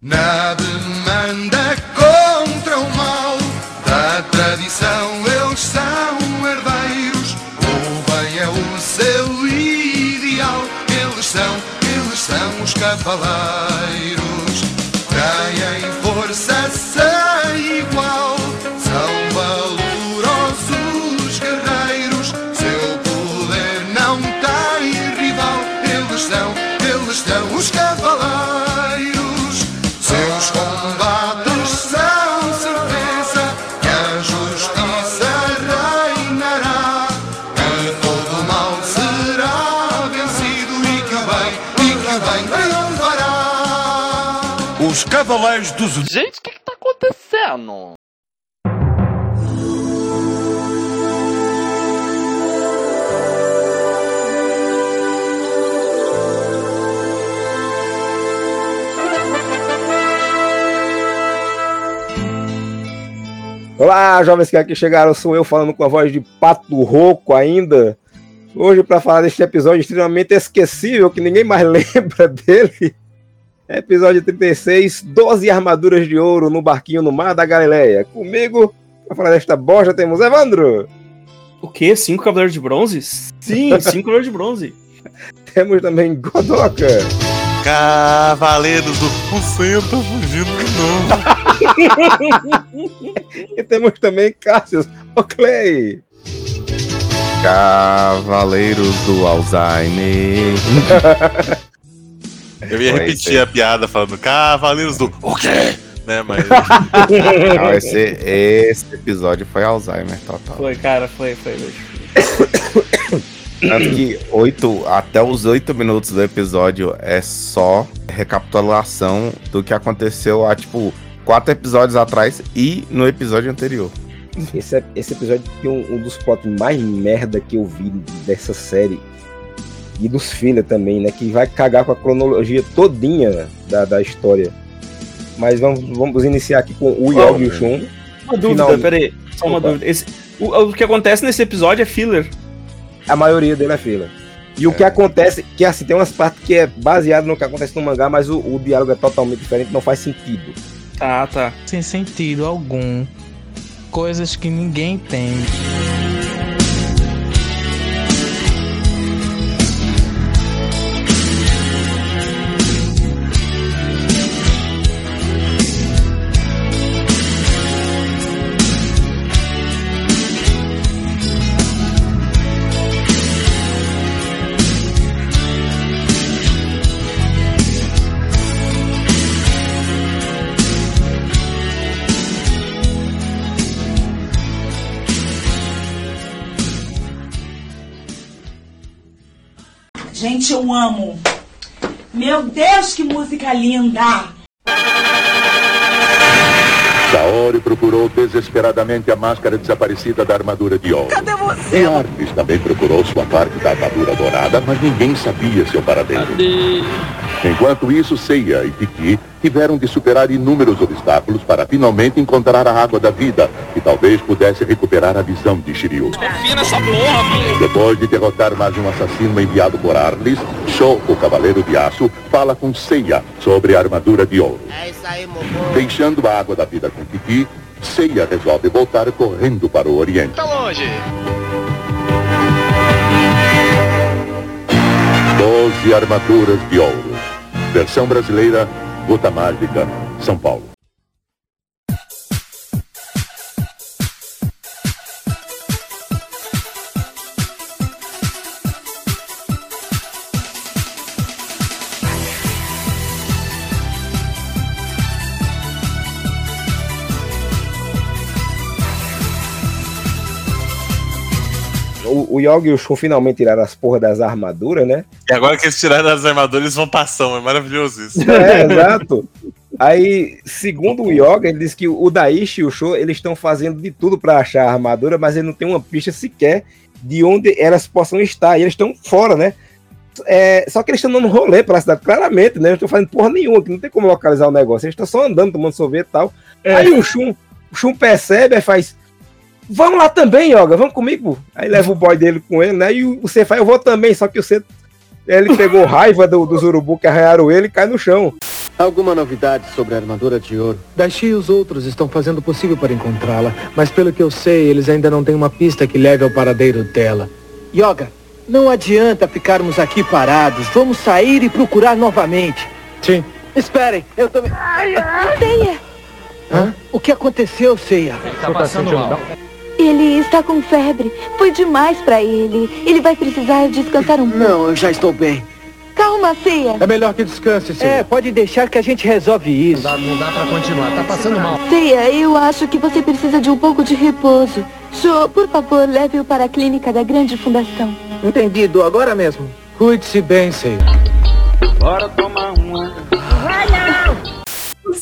Na demanda Dos Gente, o que, que tá acontecendo? Olá, jovens que aqui chegaram, sou eu falando com a voz de pato rouco ainda. Hoje para falar deste episódio extremamente esquecível, que ninguém mais lembra dele. Episódio 36, 12 armaduras de ouro no barquinho no mar da Galileia. Comigo, para falar desta bosta, temos Evandro. O quê? Cinco cavaleiros de bronze? Sim, cinco cavaleiros de bronze. Temos também Godoka. Cavaleiros do Você tá fugindo de novo. E temos também Cassius Oclay. Cavaleiros do Alzheimer. Eu ia Foi repetir a piada falando Cavaleiros do O quê? Né, mas Não, esse, esse episódio foi Alzheimer total. Foi, cara, foi, foi. bicho. Tanto que oito, até os oito minutos do episódio é só recapitulação do que aconteceu há, tipo, quatro episódios atrás e no episódio anterior. Esse, esse episódio tem um, um dos plots mais merda que eu vi dessa série. E dos filler também, né? Que vai cagar com a cronologia todinha da, da história. Mas vamos, vamos iniciar aqui com o Yogi e o Shun. Uma dúvida, Finalmente. peraí. Só uma Opa. dúvida. Esse, o, o que acontece nesse episódio é filler. A maioria dele é filler. E o que acontece, que assim, tem umas partes que é baseado no que acontece no mangá, mas o, o diálogo é totalmente diferente, não faz sentido. Ah, tá. sem sentido algum. Coisas que ninguém entende. Eu amo. Meu Deus, que música linda! Saori procurou desesperadamente a máscara desaparecida da armadura de ouro. Cadê você? E Arvis também procurou sua parte da armadura dourada, mas ninguém sabia seu paradeiro. Enquanto isso, Seiya e Tiki tiveram de superar inúmeros obstáculos para finalmente encontrar a água da vida, que talvez pudesse recuperar a visão de Shiryu. Depois de derrotar mais um assassino enviado por Arlis, Sho, o Cavaleiro de Aço, fala com Seiya sobre a armadura de ouro. Deixando a água da vida com Tiki, Seiya resolve voltar correndo para o Oriente. Tá longe. Doze armaduras de ouro. Versão brasileira, Gota Mágica, São Paulo. O, Yogi e o Shun finalmente tiraram as porras das armaduras, né? E agora que eles tiraram as armaduras, eles vão ação. É maravilhoso isso. É, exato. Aí, segundo o Yoga, ele diz que o Daishi e o Sho, eles estão fazendo de tudo pra achar a armadura, mas ele não tem uma pista sequer de onde elas possam estar. E eles estão fora, né? É, só que eles estão dando rolê pela cidade, claramente, né? Eles estão fazendo porra nenhuma, que não tem como localizar o negócio. Eles estão só andando, tomando sorvete e tal. Aí o Shun, o Shun percebe e faz. Vamos lá também, Yoga, vamos comigo. Aí leva o boy dele com ele, né? E o você faz, eu vou também, só que você. Ele pegou raiva do, dos urubu que arranharam ele e cai no chão. Alguma novidade sobre a armadura de ouro? Daishi e os outros estão fazendo o possível para encontrá-la, mas pelo que eu sei, eles ainda não têm uma pista que leve ao paradeiro dela. Yoga, não adianta ficarmos aqui parados. Vamos sair e procurar novamente. Sim. Esperem, eu também. Ceia, Hã? O que aconteceu, Ceia? Tá passando mal. Ele está com febre. Foi demais pra ele. Ele vai precisar descansar um pouco. Não, eu já estou bem. Calma, Ceia. É melhor que descanse, sim. É, pode deixar que a gente resolve isso. Não dá pra continuar, tá passando mal. Ceia, eu acho que você precisa de um pouco de repouso. Joe, por favor, leve-o para a clínica da grande fundação. Entendido, agora mesmo. Cuide-se bem, Sei. Bora tomar uma.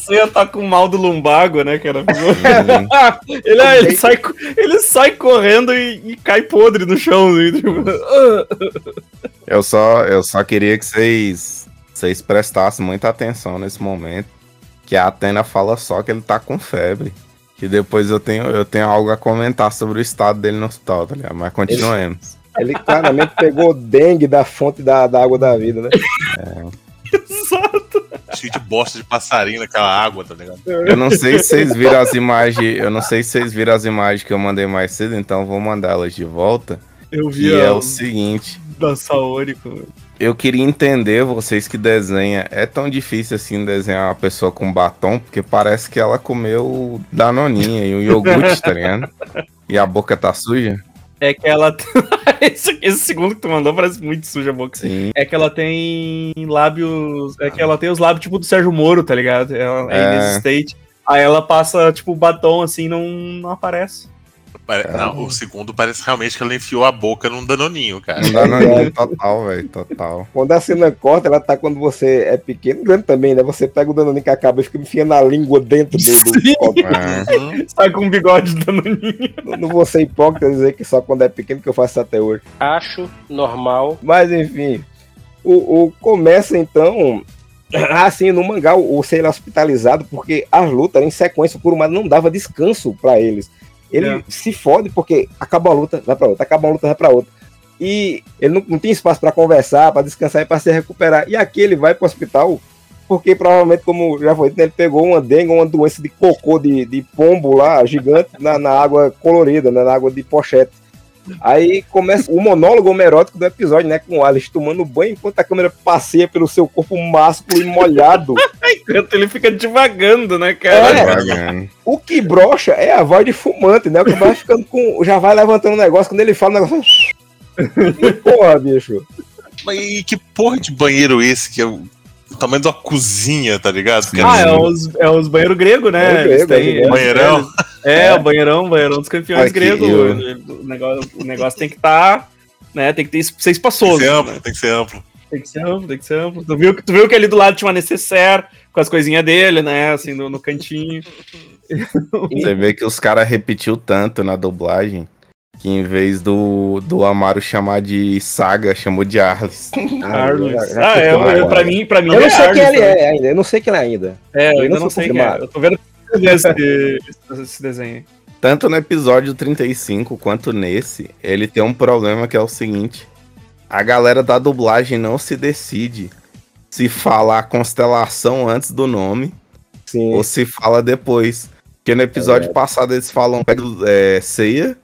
Você tá com mal do lumbago, né, cara? ele, ah, ele, sai, ele sai correndo e, e cai podre no chão. assim, tipo, Eu só, eu só queria que vocês, vocês prestassem muita atenção nesse momento. Que a Atena fala só que ele tá com febre. Que depois eu tenho, eu tenho algo a comentar sobre o estado dele no hospital, tá ligado? Mas continuemos. Ele claramente pegou dengue da fonte da, da água da vida, né? Exato. Cheio de bosta de passarinho naquela água, tá ligado? Eu não sei se vocês viram as imagens. Eu não sei se vocês viram as imagens que eu mandei mais cedo, então eu vou mandar elas de volta. Eu vi E é a o seguinte. da Saônico. Eu queria entender, vocês que desenham, é tão difícil assim desenhar uma pessoa com batom, porque parece que ela comeu danoninha e um iogurte, tá ligado? E a boca tá suja? É que ela. esse, esse segundo que tu mandou parece muito suja a boca. Sim. É que ela tem lábios. É que ela tem os lábios tipo do Sérgio Moro, tá ligado? Ela é, É. inexistente. Aí ela passa, tipo, batom assim, não, não aparece. Pare- Não, o segundo parece realmente que ela enfiou a boca num danoninho, cara. Um danoninho total, velho, total. Quando a cena corta, ela tá quando você é pequeno, grande também, né? Você pega o danoninho que acaba e fica enfiando a língua dentro copo. É. Uhum. Sai com um bigode de danoninho. Não- Não vou ser hipócrita dizer que só quando é pequeno que eu faço isso até hoje. Acho normal. Mas enfim, o, o começa então. Assim, no mangá, o, o ser hospitalizado, porque as lutas em sequência, o Kurumada não dava descanso pra eles. Ele É. se fode porque acaba a luta, vai pra outra, acaba a luta, vai pra outra. E ele não, não tem espaço pra conversar, pra descansar e pra se recuperar. E aqui ele vai pro hospital porque provavelmente, como já foi dito, ele pegou uma dengue, uma doença de cocô de, de pombo lá, gigante, na, na água colorida, né, na água de pochete. Aí começa o monólogo homerótico do episódio, né? Com o Alice tomando banho enquanto a câmera passeia pelo seu corpo másculo e molhado. Enquanto ele fica devagando, né, cara? É. O que brocha é a voz de fumante, né? O que vai ficando com. Já vai levantando o negócio, quando ele fala o negócio. Porra, bicho. E que porra de banheiro esse que é o tamanho de uma cozinha, tá ligado? Porque Ah, é assim, os, é os banheiros gregos, né? Banheiro Eles grego, é têm- gigante. banheirão. É, o banheirão, banheirão dos campeões Aqui, gregos. eu- O, negócio, o negócio tem que estar, né? Tem que ter, ser Tem espaçoso. que ser amplo, né? tem que ser amplo. Tem que ser amplo, tem que ser amplo. Tu viu, que- tu viu que ali do lado tinha uma necessaire com as coisinhas dele, né? Assim, no, no cantinho. Você vê que os caras repetiu tanto na dublagem que em vez do, do Amaro chamar de Saga, chamou de Arles. Arles. já- já Ah, é, eu, pra mim, pra mim Eu não é sei quem ele é ainda, eu não sei quem ele é ainda. É, eu ainda não não sei quem é. Eu tô vendo esse, esse desenho. Tanto no episódio 35 quanto nesse, ele tem um problema que é o seguinte: a galera da dublagem não se decide se fala a constelação antes do nome Sim. ou se fala depois. Porque no episódio passado eles falam é, ceia.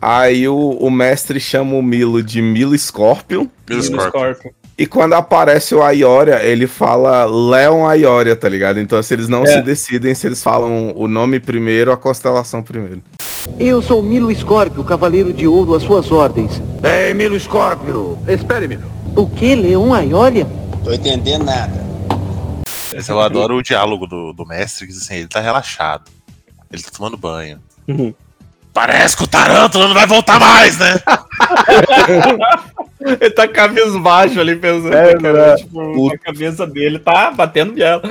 Aí o, o mestre chama o Milo de Milo Scorpion. No Scorpion. E quando aparece o Aioria, ele fala Leon Aioria, tá ligado? Então se eles não É. se decidem se eles falam o nome primeiro a constelação primeiro. Eu sou Milo Scorpio, cavaleiro de ouro às suas ordens. Ei, Milo Scorpio! Espere, Milo. O que, Leão Aiolia? Tô entendendo nada. Mas eu adoro o diálogo do, do mestre, que diz assim, ele tá relaxado. Ele tá tomando banho. Uhum. Parece que o Tarântula não vai voltar mais, né? Ele tá cabisbaixo ali pensando, É, cara, né? tipo, a cabeça dele tá batendo biela.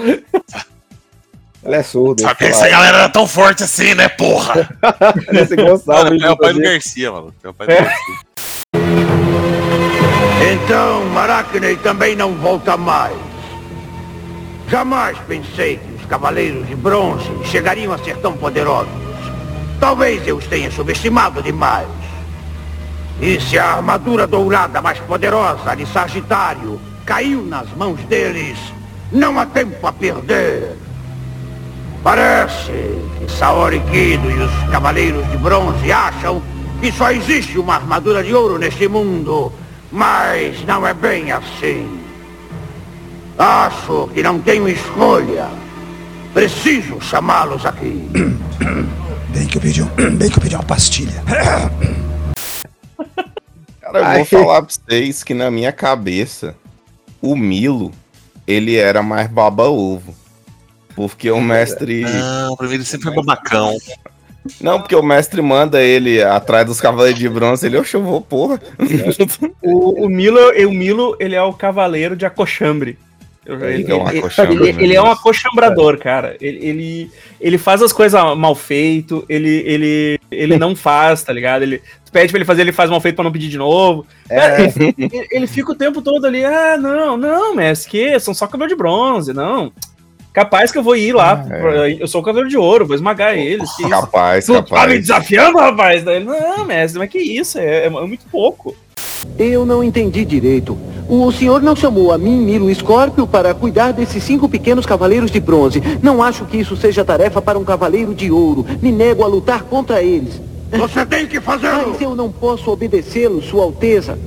Ele é surdo. Sabia que essa galera era tão forte assim, né, porra? Esse Gonçalves, Mano, é o pai do. Garcia, mano. É o pai do Garcia. Então, Maracney também não volta mais. Jamais pensei que os Cavaleiros de Bronze chegariam a ser tão poderosos. Talvez eu os tenha subestimado demais. E se a armadura dourada mais poderosa de Sagitário caiu nas mãos deles, Não há tempo a perder. Parece que Saori Kido e os Cavaleiros de Bronze acham que só existe uma armadura de ouro neste mundo. Mas não é bem assim. Acho que não tenho escolha. Preciso chamá-los aqui. Bem que eu pedi, um, bem que eu pedi uma pastilha. Cara, eu Ai. vou falar pra vocês que na minha cabeça, o Milo, ele era mais baba-ovo. Porque o mestre. Não, pra mim ele sempre foi babacão. Não, porque o mestre manda ele atrás dos cavaleiros de bronze, ele, oxe, eu vou, porra. O, o Milo, o Milo, ele é o cavaleiro de Acochambre. Ele, Ele é um acochambre, ele- ele é um acochambrador, cara. Ele, ele, ele faz as coisas mal feito, ele, ele, ele não faz, tá ligado? Ele tu pede pra ele fazer, ele faz mal feito pra não pedir de novo. Cara, ele, ele- fica o tempo todo ali, ah, não, não, mestre, que são só cabelo de bronze, não. Capaz que eu vou ir lá, pra- eu sou o cabelo de ouro, vou esmagar eles. isso? Capaz, Tu tá me capaz. desafiando, rapaz? Não, mestre, mas que isso? É, é muito pouco. Eu não entendi direito. O senhor não chamou a mim, Milo Escórpio, para cuidar desses cinco pequenos cavaleiros de bronze. Não acho que isso seja tarefa para um cavaleiro de ouro. Me nego a lutar contra eles. Você tem que fazê-lo. Mas eu não posso obedecê-lo, Sua Alteza.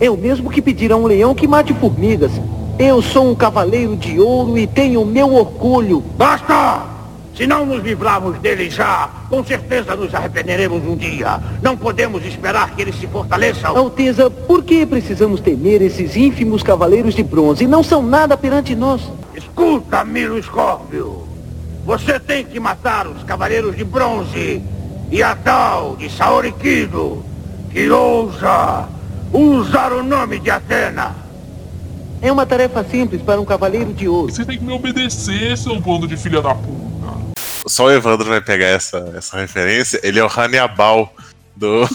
É o mesmo que pedir a um leão que mate formigas. Eu sou um cavaleiro de ouro e tenho meu orgulho. Basta! Se não nos livrarmos dele já, com certeza nos arrependeremos um dia. Não podemos esperar que eles se fortaleçam. Alteza, por que precisamos temer esses ínfimos cavaleiros de bronze? Não são nada perante nós. Escuta, Milo Escópio. Você tem que matar os cavaleiros de bronze e a tal de Saori Kido, que ousa usar o nome de Atena. É uma tarefa simples para um cavaleiro de ouro. Você tem que me obedecer, seu bando de filha da puta. Só o Evandro vai pegar essa, essa referência. Ele é o Hannibal do.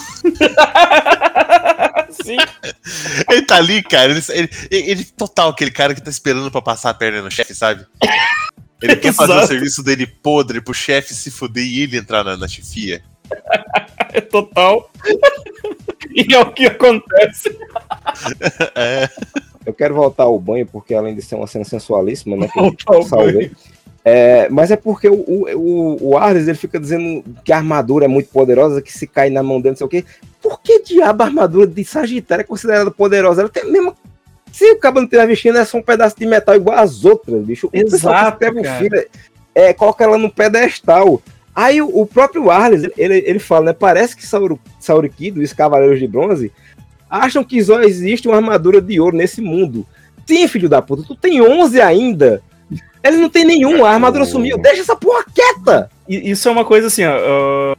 Sim. Ele tá ali, cara. Ele, ele, ele- total aquele cara que tá esperando pra passar a perna no chefe, sabe? Ele quer fazer o serviço dele podre pro chefe se fuder e ele entrar na, na chefia. É total. e é o que acontece. É. Eu quero voltar ao banho, porque além de ser uma cena sensualíssima, né? Que eu salvei. É, mas é porque o, o, o, Ares, ele fica dizendo que a armadura é muito poderosa, que se cai na mão dele, não sei o quê. Por que diabo a armadura de Sagitário é considerada poderosa? Ela tem a mesma. Se o cabo não tiver vestindo, é só um pedaço de metal igual as outras, bicho. O pessoal que Exato, o filho, é, coloca ela no pedestal. Aí o, o próprio Arles, ele, ele fala, né? Parece que Sauro, Saurikido e os Cavaleiros de Bronze acham que só existe uma armadura de ouro nesse mundo. Sim, filho da puta, tu tem 11 ainda. Ele não tem nenhum, a armadura sumiu. Deixa essa porra quieta! E isso é uma coisa assim, ó. ó,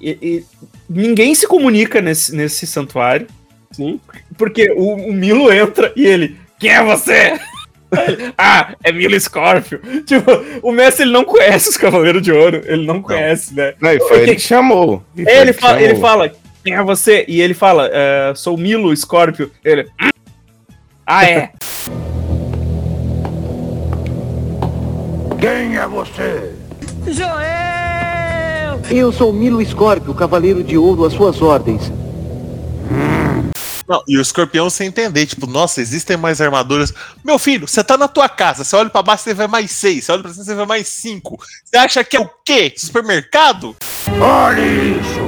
e- e ninguém se comunica nesse, nesse santuário. Sim. Porque o, o Milo entra e ele. Quem é você? Ele, ah, é Milo Scorpio. Tipo, o mestre ele não conhece os Cavaleiros de Ouro. Ele não conhece, né? Não, e foi ele que chamou. E Ele, que fala, ele chamou. fala, quem é você? E ele fala, "É, sou Milo Scorpio. Ele. "Hum? Ah, é. Quem é você? Joel! Eu sou Milo Escórpio, cavaleiro de ouro às suas ordens. Não, e o escorpião sem entender, tipo, nossa, existem mais armaduras. Meu filho, você tá na tua casa, você olha pra baixo, você vê mais seis, você olha pra cima, você vê mais cinco. Você acha que é o quê? Supermercado? Olhe isso!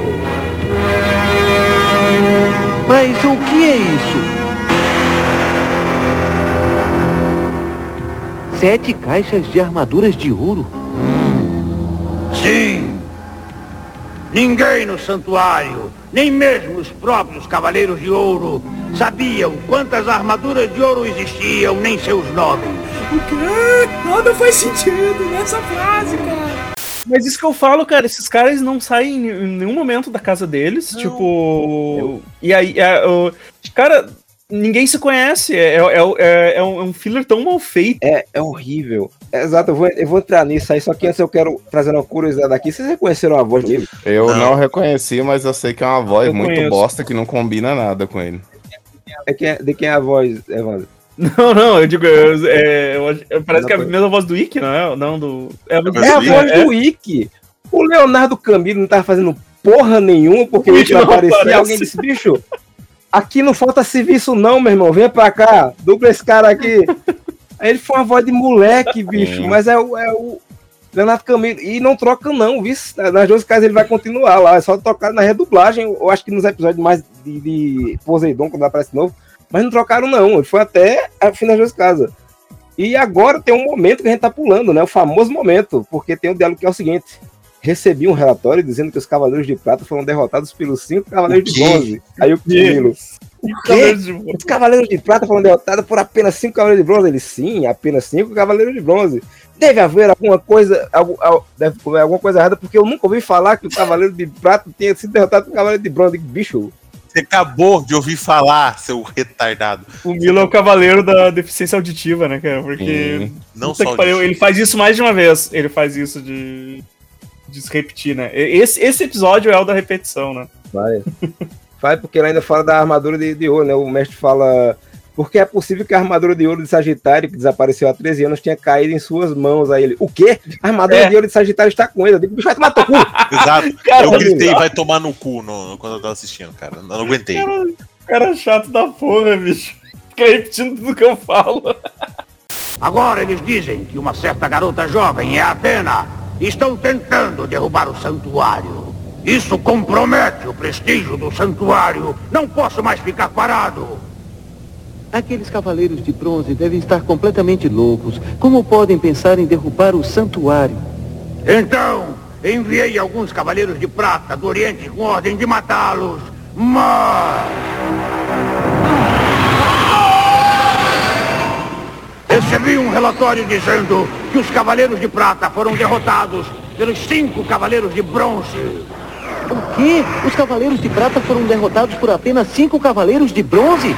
Mas o que é isso? Sete caixas de armaduras de ouro? Sim! Ninguém no santuário, nem mesmo os próprios Cavaleiros de Ouro, sabiam quantas armaduras de ouro existiam, nem seus nomes. O quê? Nada faz sentido nessa frase, cara. Mas isso que eu falo, cara, esses caras não saem em nenhum momento da casa deles, tipo. E aí, é, o- cara, ninguém se conhece. É, é, é, é um, é um filler tão mal feito. É, é horrível. Exato, eu vou, eu vou entrar nisso aí, só que antes eu quero trazer uma curiosidade aqui. Vocês reconheceram a voz dele? Eu não. reconheci, mas eu sei que é uma voz Eu muito conheço. bosta que não combina nada com ele. É quem é- de quem é a voz, Evandro? Não, não, eu digo, eu- é, eu parece que é a Não, mesma voz do Ikki, não é? Não, do. É a, voz É a do voz é. do Wiki. O Leonardo Camilo não tava fazendo porra nenhuma porque o não não aparecia. aparece. Alguém disse, bicho, aqui não falta serviço não, meu irmão. Vem pra cá, dupla esse cara aqui. Aí ele foi uma voz de moleque, bicho, Sim. mas é, o- é o Leonardo Camilo. E não troca, não, viu? Nas duas casas ele vai continuar lá, é só trocar na redublagem. Eu acho que nos episódios mais de, de Poseidon, quando aparece de novo, mas não trocaram, não. Ele foi até a fim das duas casas. E agora tem um momento que a gente tá pulando, né? O famoso momento, porque tem o diálogo que é o seguinte. Recebi um relatório dizendo que os Cavaleiros de Prata foram derrotados pelos cinco Cavaleiros de? Bronze. Aí o Camilo. Os Cavaleiros de Prata foram derrotados por apenas cinco Cavaleiros de Bronze. Ele, sim, apenas cinco Cavaleiros de Bronze. Deve haver alguma coisa, algu- al- deve haver alguma coisa errada, porque eu nunca ouvi falar que o Cavaleiro de Prata tinha sido derrotado pelo Cavaleiro de Bronze. Bicho, Você acabou de ouvir falar, seu retardado. O Milo é o cavaleiro da deficiência auditiva, né, cara? Porque. Sim. Não só que pariu, ele faz isso mais de uma vez. Ele faz isso de. De se repetir, né? Esse, esse episódio é o da repetição, né? vai. Vai, porque ele ainda fala da armadura de, de ouro, né? O mestre fala. Porque é possível que a armadura de ouro de Sagitário, que desapareceu há 13 anos, tenha caído em suas mãos. Aí ele, o quê? A armadura É. de ouro de Sagitário está com ele. Eu digo, bicho, vai tomar teu cu. Exato. Cara, eu gritei, vai tomar no cu no- quando eu tava assistindo, cara. Eu não aguentei. Cara, cara chato da porra, bicho. Fica repetindo tudo que eu falo. Agora eles dizem que uma certa garota jovem é Atena. Estão tentando derrubar o santuário. Isso compromete o prestígio do santuário. Não posso mais ficar parado. Aqueles cavaleiros de bronze devem estar completamente loucos. Como podem pensar em derrubar o santuário? Então, enviei alguns cavaleiros de prata do Oriente com ordem de matá-los. Mas... Recebi um relatório dizendo que os cavaleiros de prata foram derrotados pelos cinco cavaleiros de bronze. O quê? Os cavaleiros de prata foram derrotados por apenas cinco cavaleiros de bronze?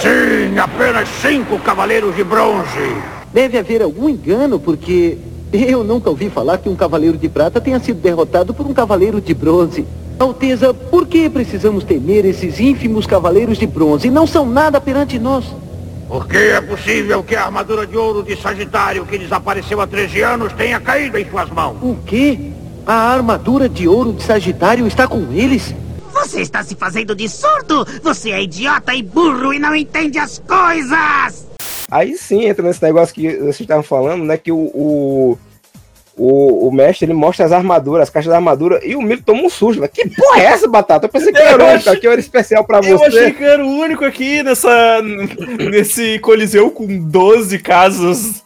Sim, apenas cinco cavaleiros de bronze. Deve haver algum engano, porque eu nunca ouvi falar que um cavaleiro de prata tenha sido derrotado por um cavaleiro de bronze. Alteza, por que precisamos temer esses ínfimos cavaleiros de bronze? Não são nada perante nós. Porque é possível que a armadura de ouro de Sagitário que desapareceu há 13 anos tenha caído em suas mãos. O quê? A armadura de ouro de Sagitário está com eles? Você está se fazendo de surdo? Você é idiota e burro e não entende as coisas! Aí sim entra nesse negócio que vocês estavam falando, né? Que o, o, o, o mestre ele mostra as armaduras, as caixas da armadura, e o Milo toma um susto. Mas que porra é essa, Batata? Eu pensei que era Eu único, aqui era especial pra Eu você. achei que era o único aqui nessa, nesse coliseu com 12 casas.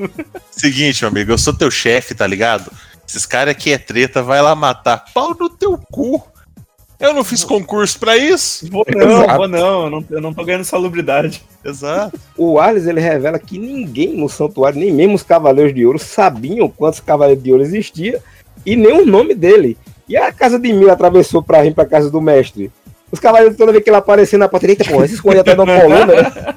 Seguinte, meu amigo, eu sou teu chefe, tá ligado? Esses caras aqui é treta, vai lá matar. Pau no teu cu. Eu não fiz concurso pra isso. Vou não, Exato. vou não, eu não, eu não tô ganhando salubridade. Exato. O Arles ele revela que ninguém no santuário, nem mesmo os Cavaleiros de Ouro, sabiam quantos Cavaleiros de Ouro existia e nem o nome dele. E a casa de Mil atravessou pra vir pra casa do mestre. Os Cavaleiros, toda vez que ele aparecia na porta, eita, porra, se esconde atrás da coluna. né?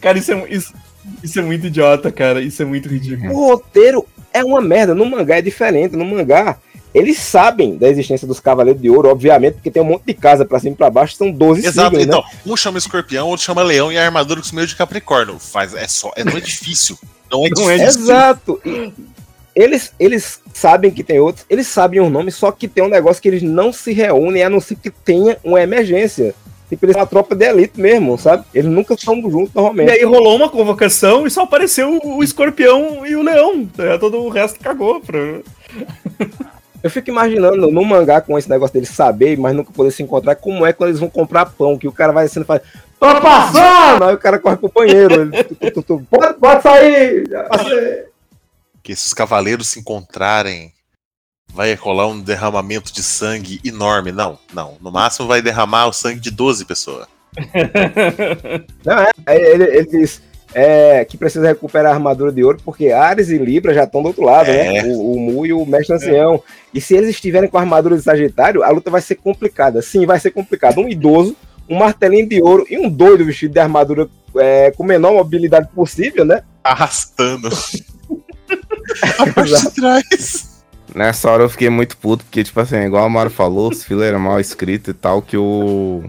Cara, isso é, isso, isso é muito idiota, cara. Isso é muito ridículo. O roteiro é uma merda. No mangá é diferente. No mangá, eles sabem da existência dos Cavaleiros de Ouro, obviamente, porque tem um monte de casa pra cima e pra baixo, são 12 Exato. siglas, Então, né? um chama escorpião, outro chama leão e a armadura com meio de capricórnio. Faz, é só, é, não é difícil. Não é Não é difícil. Exato. E Eles, eles sabem que tem outros, eles sabem o nome, só que tem um negócio que eles não se reúnem, a não ser que tenha uma emergência. Tipo, eles são uma tropa de elite mesmo, sabe? Eles nunca estão juntos E normalmente. aí rolou uma convocação e só apareceu o escorpião e o leão. tá? Todo o resto cagou. Pra... Eu fico imaginando no mangá com esse negócio deles saber, mas nunca poder se encontrar, como é quando eles vão comprar pão, que o cara vai e faz. Tô passando! Aí o cara corre pro banheiro. Ele, tu, tu, tu, tu, pode, pode sair! Que esses cavaleiros se encontrarem, vai rolar um derramamento de sangue enorme. Não, não. No máximo vai derramar o sangue de 12 pessoas. Não, é, aí ele, ele diz é, que precisa recuperar a armadura de ouro, porque Ares e Libra já estão do outro lado, É. né? O, o Mu e o Mestre Ancião. E se eles estiverem com a armadura de Sagitário, a luta vai ser complicada. Sim, vai ser complicada. Um idoso, um martelinho de ouro e um doido vestido de armadura é, com menor mobilidade possível, né? Arrastando. a parte de trás. Nessa hora eu fiquei muito puto, porque, tipo assim, igual o Mário falou, os filas eram mal escritos e tal, que o.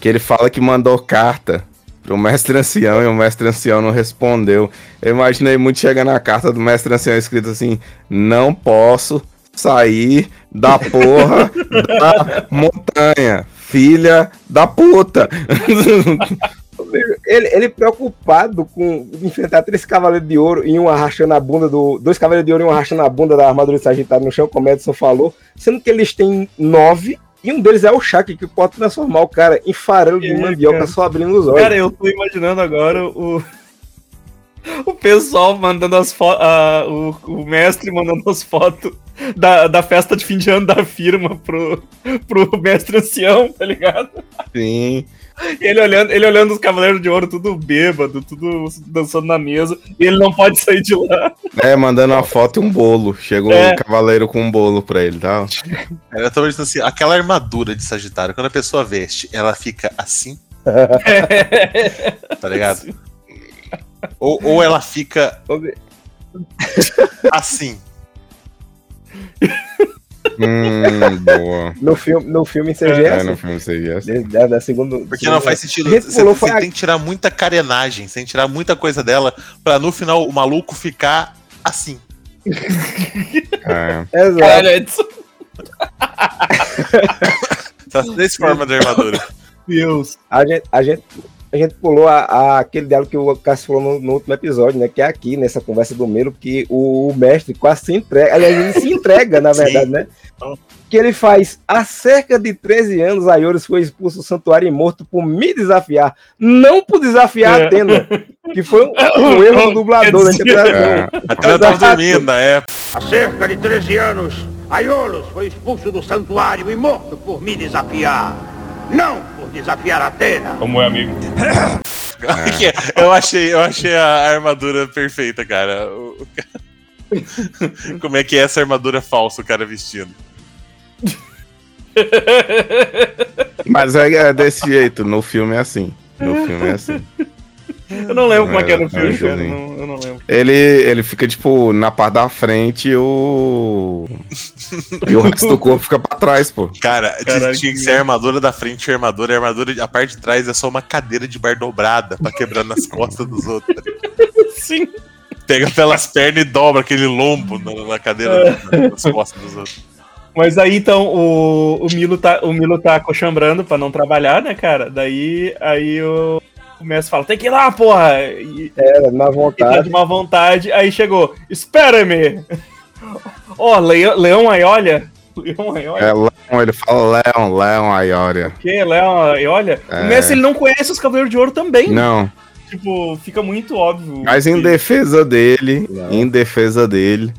Que ele fala que mandou carta pro mestre ancião e o mestre ancião não respondeu. Eu imaginei muito chegar na carta do mestre ancião escrito assim: não posso sair da porra da montanha, filha da puta. Ele, ele preocupado com enfrentar três cavaleiros de ouro e um arrastando a bunda do. Dois cavaleiros de ouro e um arrastando a bunda da armadura de Sagitário no chão, como Edson falou, sendo que eles têm nove. E um deles é o Shaq, que pode transformar o cara em farelo de mandioca cara. só abrindo os olhos. Cara, eu tô imaginando agora o. O pessoal mandando as fotos. o, o mestre mandando as fotos da, da festa de fim de ano da firma pro, pro mestre ancião, tá ligado? Sim. E ele olhando, ele olhando os cavaleiros de ouro, tudo bêbado, tudo dançando na mesa, e ele não pode sair de lá. É, mandando uma foto e um bolo. Chegou É. o cavaleiro com um bolo pra ele, tá? Eu tô imaginando assim, aquela armadura de Sagitário, quando a pessoa veste, ela fica assim, tá ligado? Ou, ou ela fica assim. Hum, boa. No filme, no filme CG é, É, no filme você via. Da, da segunda, Porque não faz sentido. Você, você a- tem que tirar muita carenagem, você tem que tirar muita coisa dela, pra no final o maluco ficar assim. É. Exato. Edson. Essas três formas de armadura. Deus. A gente, a gente, a gente pulou a, a- aquele diálogo que o Cássio falou no, no último episódio, né? Que é aqui, nessa conversa do Melo, que o, mestre quase se entrega. Aliás, ele se entrega, na verdade, né? Que ele faz há cerca de 13 anos, Aioris foi expulso do santuário e morto por me desafiar. Não por desafiar É. a Atena. Que foi um, um erro do dublador, né? Dizer- era- A Atena tava dormindo na época. Há cerca de 13 anos, Aiolos foi expulso do santuário e morto por me desafiar. Não por desafiar Atena. Como é, amigo? É? Eu achei, eu achei a armadura perfeita, cara. O- Como é que é essa armadura falsa o cara vestindo? Mas é, é desse jeito, no filme é assim. No filme é assim. Eu não lembro como é que era o É, filme, é. Julinho. Não, eu não lembro. Ele, ele fica, tipo, na parte da frente e o. e o resto do corpo fica pra trás, pô. Cara, Caralho, tinha que ser a armadura da frente e a armadura. A armadura, a parte de trás é só uma cadeira de bar dobrada pra quebrar nas costas dos outros. Sim. Pega pelas pernas e dobra aquele lombo na, na cadeira nas costas dos outros. Mas aí então o, o Milo tá o Milo tá coxambrando pra não trabalhar, né, cara? Daí aí o, o mestre fala: "Tem que ir lá, porra". E, Era, na e tá vontade. de má vontade. Aí chegou: "Espera-me". Ó, Leão, Leão Aiolha. Leão Aiolha. É Leão, ele fala Leão, Leão Aioria. Que Leão Aiolha? É. O mestre ele não conhece os Cavaleiros de Ouro também. Não, Tipo, fica muito óbvio. mas em que- defesa dele, em defesa dele,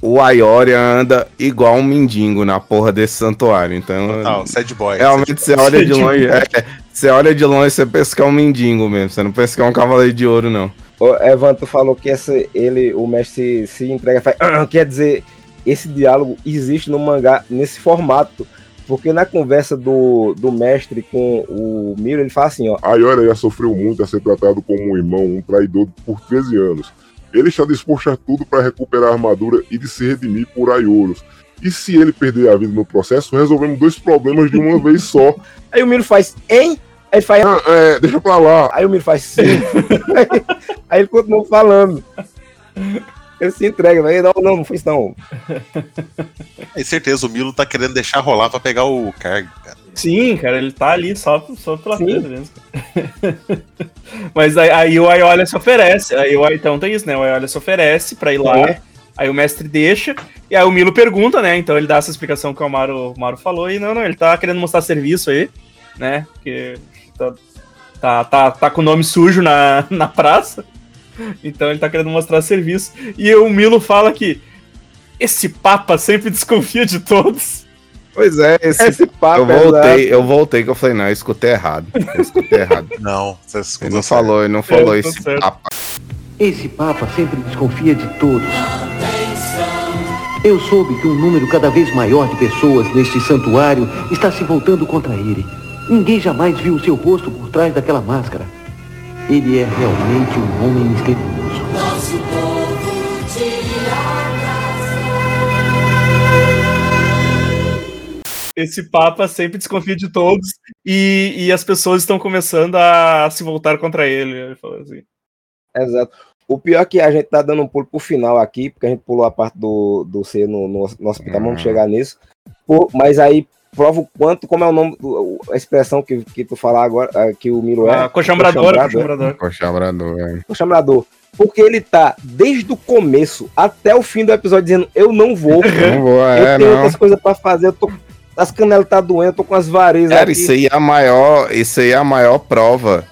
o Aioria anda igual um mendigo na porra desse santuário. Então, Não, sad boy. realmente você olha de Sad longe, é, você olha de longe, você pensa que é um mendigo mesmo. Você não pensa que é um cavaleiro de ouro, não. O Evan, tu falou que essa, ele, o mestre se, se entrega, faz, "Ah", quer dizer, esse diálogo existe no mangá nesse formato, porque na conversa do, do mestre com o Miro, ele fala assim, ó, Ayora já sofreu muito a ser tratado como um irmão, um traidor por 13 anos. Ele está disposto a tudo para recuperar a armadura e de se redimir por Aioros. E se ele perder a vida no processo, resolvemos dois problemas de uma vez só. aí o Miro faz, hein? Aí ele faz, Ah, é, deixa pra lá. aí o Miro faz, sim. aí ele continua falando. Ele se entrega, vai, não, não, não foi isso não. É certeza, o Milo tá querendo deixar rolar pra pegar o cargo, cara. Sim, cara, ele tá ali só, só pela treta mesmo. Mas aí, aí o Aiolia se oferece. Aí o, então tem isso, né? O Aiolia se oferece pra ir lá. É. Aí o mestre deixa. E aí o Milo pergunta, né? Então ele dá essa explicação que o Maru, o Maru falou. E não, não, ele tá querendo mostrar serviço aí, né? Porque tá, tá, tá, tá com o nome sujo na, na praça. Então ele tá querendo mostrar serviço. E o Milo fala que esse Papa sempre desconfia de todos. Pois é, esse, Esse papo eu é voltei, exato. eu voltei que eu falei, não, eu escutei errado. Eu escutei errado. Não, você Ele escutou não certo. falou, ele não falou É, tá esse papo. Esse Papa sempre desconfia de todos. Eu soube que um número cada vez maior de pessoas neste santuário está se voltando contra ele. Ninguém jamais viu o seu rosto por trás daquela máscara. Ele é realmente um homem misterioso. Esse Papa sempre desconfia de todos e, e as pessoas estão começando a se voltar contra ele. Ele falou assim. Exato. O pior é que a gente tá dando um pulo pro final aqui, porque a gente pulou a parte do, do C no, no, no hospital, vamos chegar nisso. Pô, mas aí, prova o quanto, como é o nome, a expressão que, que tu falar agora, ah, que o Milo é. Ah, coxambrador, Coxambrado, é? coxambrador. Coxambrador, velho. Coxambrador. Porque ele tá desde o começo até o fim do episódio dizendo: Eu não vou. Não vou, eu é, tenho não. outras coisas pra fazer. Eu tô, as canelas tá doendo, tô com as varizes Cara, aqui. isso aí é a maior, isso aí é a maior prova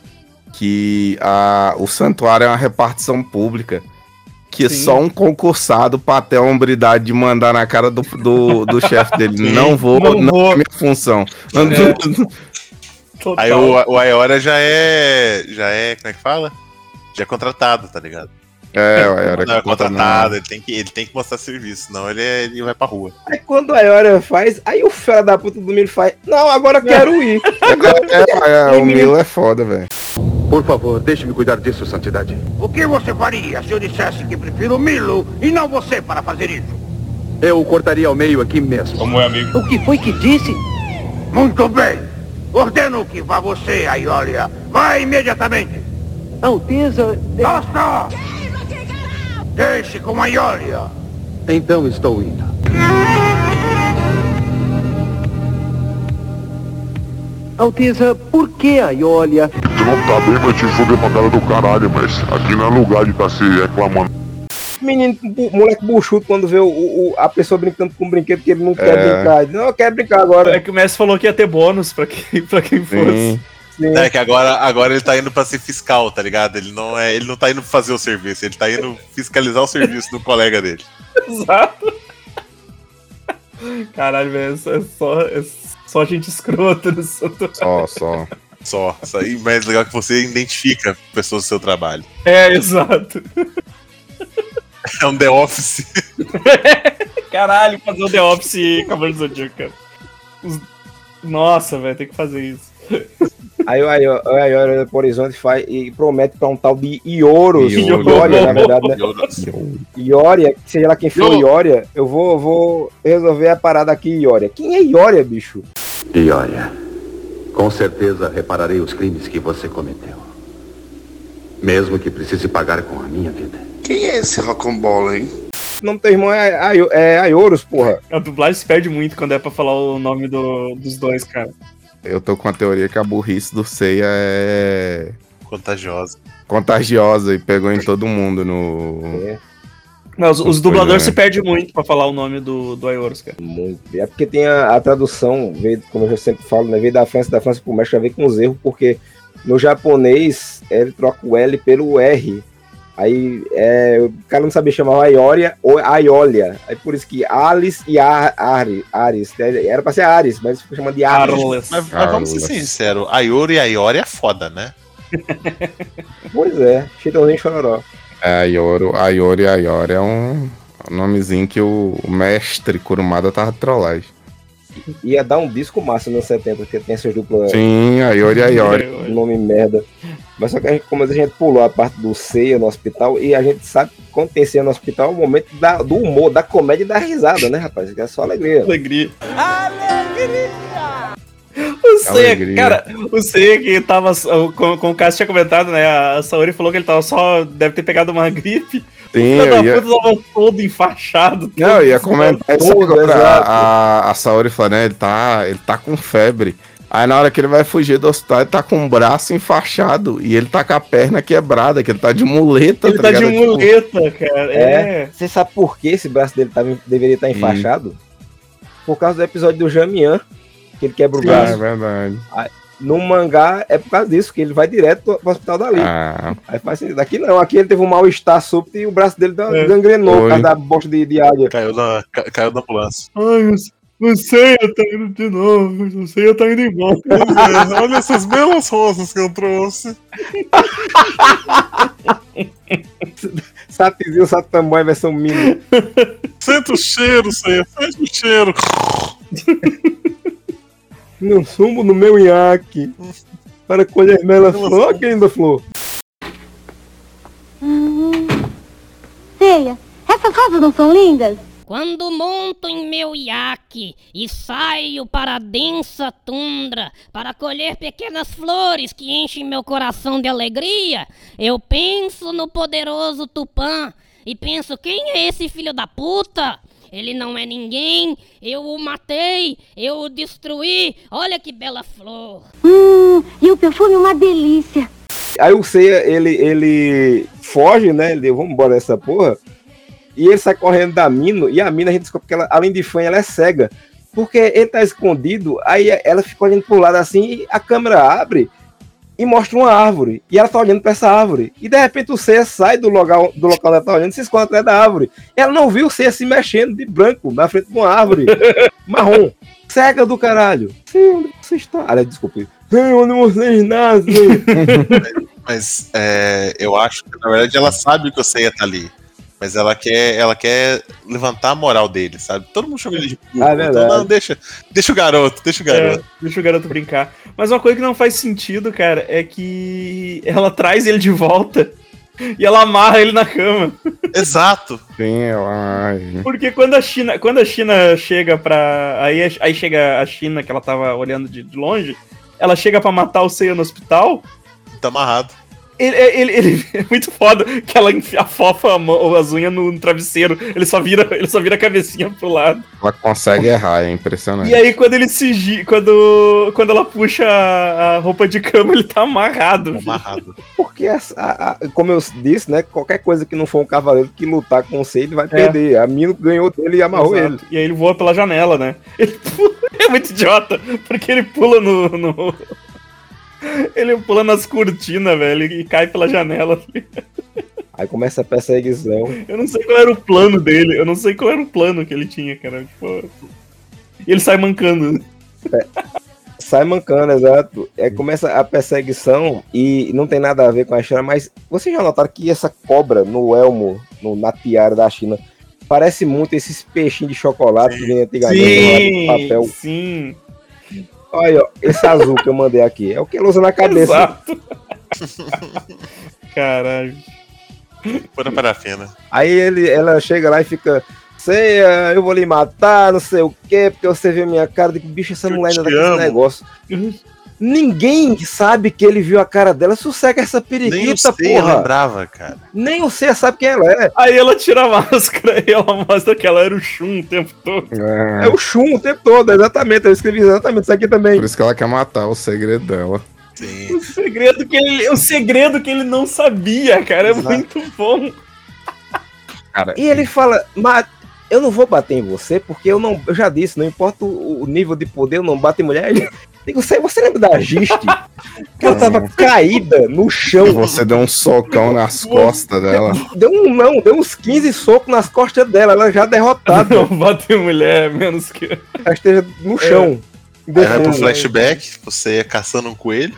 que a, o santuário é uma repartição pública. Que Sim. só um concursado pra ter a hombridade de mandar na cara do, do, do chefe dele. Não vou, Não não, vou. é minha função. Total. Aí o, o Ayora já é. Já é. Como é que fala? Já é contratado, tá ligado? É, era Não é contratado, ele tem, que, ele tem que mostrar serviço, senão ele, é- ele vai pra rua. Aí quando a Iora faz, aí o fera da puta do milho faz: Não, agora eu quero ir. É, é, o Milo é foda, velho. Por favor, deixe-me cuidar disso, Santidade. O que você faria se eu dissesse que prefiro Milo e não você para fazer isso? Eu o cortaria ao meio aqui mesmo. Como é, amigo? O que foi que disse? Muito bem. Ordeno que vá você, Aiolia. Vá imediatamente. Alteza. Basta! Deixe com a Aiolia. Então estou indo. Alteza, por que a Iólia? Tu não tá bem, vai te fuder pra cara do caralho, mas aqui não é lugar de tá se reclamando. Menino, moleque buchudo, quando vê o, o- a pessoa brincando com um brinquedo que ele não quer É. brincar. Ele, Não, eu quero brincar agora. É que o Messi falou que ia ter bônus pra quem, pra quem fosse. Sim. É que agora, agora ele tá indo pra ser fiscal, tá ligado? Ele não, é, ele não tá indo fazer o serviço, ele tá indo fiscalizar o serviço do colega dele. Exato. Caralho, velho, é só, é só gente escrota no santuário. Só, só. Só. Isso aí, mas legal que você identifica pessoas do seu trabalho. É, exato. É um The Office. Caralho, fazer o The Office Cavaleiro do Zodíaco, cara. Os- Nossa, velho, tem que fazer isso. Aí o Iora olha pro horizonte e, faz, e promete pra um tal de Ioros. Ioros. Ioria, na verdade, né? Ioria, seja lá quem for. Ioria, eu vou, vou resolver a parada aqui, Ioria. Quem é Ioria, bicho? Olha, com certeza repararei os crimes que você cometeu. Mesmo que precise pagar com a minha vida. Quem é esse rocambole, hein? O nome do teu irmão é, Aio- é Aioros, porra. A dublagem se perde muito quando é pra falar o nome do- dos dois, cara. Eu tô com a teoria que a burrice do Seiya é Contagiosa. contagiosa e pegou em todo mundo no. É, Não, os, os dubladores é. se perdem muito pra falar o nome do, do Aioros, cara. muito. É porque tem a, a tradução, veio, como eu sempre falo, né? Veio da França, da França pro México, já veio com os erros, porque no japonês ele troca o L pelo R. Aí é, o cara não sabia chamar Aioria ou Aiolia. Aí por isso que Alice e Ar, Ari, Aris. né? Era pra ser Aris, mas ficou chamando de Aris. Arles. Mas, mas vamos ser sinceros, a Yori e a Iori é foda, né? Pois é, Chitãozinho Chororó. É, a Yoro, a Yori, a Yori é um nomezinho que o mestre Kurumada tava de trollagem. Ia dar um disco massa nos 70, porque tem essas duplas. Sim, a Yori, a Yori. Nome merda. Mas só que a gente, como a gente pulou a parte do ceia no hospital, e a gente sabe que quando tem ceia no hospital é o momento da- do humor, da comédia e da risada, né, rapaz? Que É só alegria. Alegria. O Seiya, cara, o Seiya que tava, como, como o Cássio tinha comentado, né, a Saori falou que ele tava só, deve ter pegado uma gripe. Sim, o ia- puta tava todo enfaixado. Não, eu ia comentar isso Todo, agora. exato. A, a, Saori falando, né, ele tá, ele tá com febre. Aí na hora que ele vai fugir do hospital, ele tá com o braço enfaixado e ele tá com a perna quebrada, que ele tá de muleta. Ele tá de ligado? Tipo, muleta, cara. É. É. Você sabe por que esse braço dele tava, deveria estar enfaixado? Por causa do episódio do Jamian, que ele quebra o Sim, braço. é verdade. No mangá é por causa disso, que ele vai direto pro hospital dali. Ah, Aí faz sentido. Aqui não, aqui ele teve um mal-estar súbito e o braço dele deu- É. gangrenou por Foi. causa da bosta de, de águia. Caiu na, ca- caiu na ambulância. Ai, o- o Seiya tá indo de novo, o Seiya tá indo embora. olha essas belas rosas que eu trouxe. Satizinho, Satamboy versão mini. Senta o cheiro, Senhor, senta o cheiro. Não sumo no meu iaque. Para colher mela flor, que linda flor. Ceia, essas rosas não são lindas? Quando monto em meu iaque e saio para a densa tundra para colher pequenas flores que enchem meu coração de alegria, eu penso no poderoso Tupã e penso: quem é esse filho da puta? Ele não é ninguém. Eu o matei. Eu o destruí. Olha que bela flor. Hum, e o perfume é uma delícia. Aí o Seiya, ele, ele foge, né? Ele vamos embora dessa porra. E ele sai correndo da mina. E a mina, a gente descobre que ela, além de fã, ela é cega. Porque ele tá escondido. Aí ela fica olhando pro lado assim. E a câmera abre e mostra uma árvore. E ela tá olhando pra essa árvore. E de repente o Seiya sai do local, do local onde ela tá olhando e se esconde atrás da árvore. E ela não viu o Seiya se mexendo de branco na frente de uma árvore marrom. Cega do caralho. Sei onde você está. Ah, desculpe. Sei onde vocês nascem. Mas é, eu acho que, na verdade, ela sabe que o Seiya tá ali. Mas ela quer, ela quer levantar a moral dele, sabe? Todo mundo chama ele de burro. Ah, então, verdade. não, deixa, deixa o garoto, deixa o garoto. É, deixa o garoto brincar. Mas uma coisa que não faz sentido, cara, é que ela traz ele de volta e ela amarra ele na cama. Exato. Sim, ela. Porque quando a China, quando a China chega pra. Aí, aí chega a China, que ela tava olhando de, de longe, ela chega pra matar o Seiya no hospital. Tá amarrado. Ele, ele, ele- é muito foda que ela enfia- afofa a mão- as unhas no, no travesseiro. Ele só vira, ele só vira a cabecinha pro lado. Ela consegue errar, é impressionante. E aí, quando ele se quando, quando ela puxa a, a roupa de cama, ele tá amarrado. Amarrado. Porque, a- a- como eu disse, né? Qualquer coisa que não for um cavaleiro que lutar com o Seiya, ele vai perder. A mina ganhou dele e amarrou Exato. ele. E aí ele voa pela janela, né? Ele pula- é muito idiota, porque ele pula no. no- Ele pula nas cortinas, velho, e cai pela janela. Aí começa a perseguição. Eu não sei qual era o plano dele, eu não sei qual era o plano que ele tinha, cara. Tipo, e ele sai mancando. Sai mancando, exato. É, começa a perseguição e não tem nada a ver com a China, mas vocês já notaram que essa cobra no elmo, no, na tiara da China, parece muito esses peixinhos de chocolate que vinha antigamente Sim, no papel. sim. Olha, ó, esse azul que eu mandei aqui é o que ele usa na cabeça. Exato. Caralho. Pura parafina. Aí ele, ela chega lá e fica. Sei, eu vou lhe matar, não sei o quê, porque você viu minha cara. Eu digo, bicho, essa mulher ainda tá com esse amo. negócio. Ninguém sabe que ele viu a cara dela. Sossega essa Nem o periquita, Seiya porra. lembrava, cara. Nem o Seiya sabe quem ela é. Aí ela tira a máscara e ela mostra que ela era o Shun o tempo todo. É o Shun o tempo todo, exatamente. Eu escrevi exatamente isso aqui também. Por isso que ela quer matar o segredo dela. Sim. O segredo que ele, o segredo que ele não sabia, cara, é Exato. muito bom. Cara, E ele fala, mas eu não vou bater em você, porque eu não. Eu já disse, não importa o, o nível de poder, eu não bato em mulher. Ele, digo, você, você lembra da Giste? Que ela tava caída no chão. Você deu um socão nas costas dela. Deu um não, deu uns 15 socos nas costas dela, ela já derrotada. Não bate mulher, menos que. Ela esteja no chão. Aí vai pro flashback, você caçando um coelho.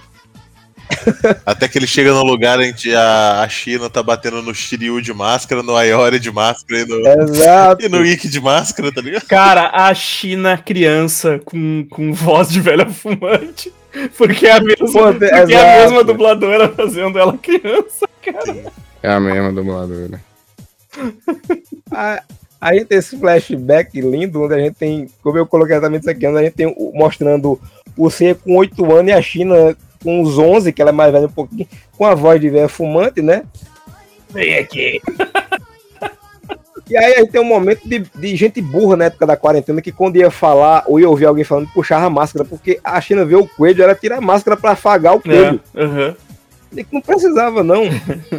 Até que ele chega no lugar onde a, a China tá batendo no Shiryu de máscara, no Ayori de máscara e no, Exato. e no Ikki de máscara, tá ligado? Cara, a China criança com, com voz de velha fumante. Porque é a mesma, Pô, porque é a mesma dubladora fazendo ela criança, cara. É a mesma dubladora. A, a gente tem esse flashback lindo, onde a gente tem, como eu coloquei exatamente isso aqui, onde a gente tem mostrando o C com 8 anos e a China com uns 11, que ela é mais velha um pouquinho, com a voz de velha fumante, né? Vem aqui. E aí a gente tem um momento de, de gente burra na época da quarentena que quando ia falar ou ia ouvir alguém falando, puxava a máscara, porque a China vê o coelho, ela tira a máscara pra afagar o coelho. É, aham. E que não precisava, não.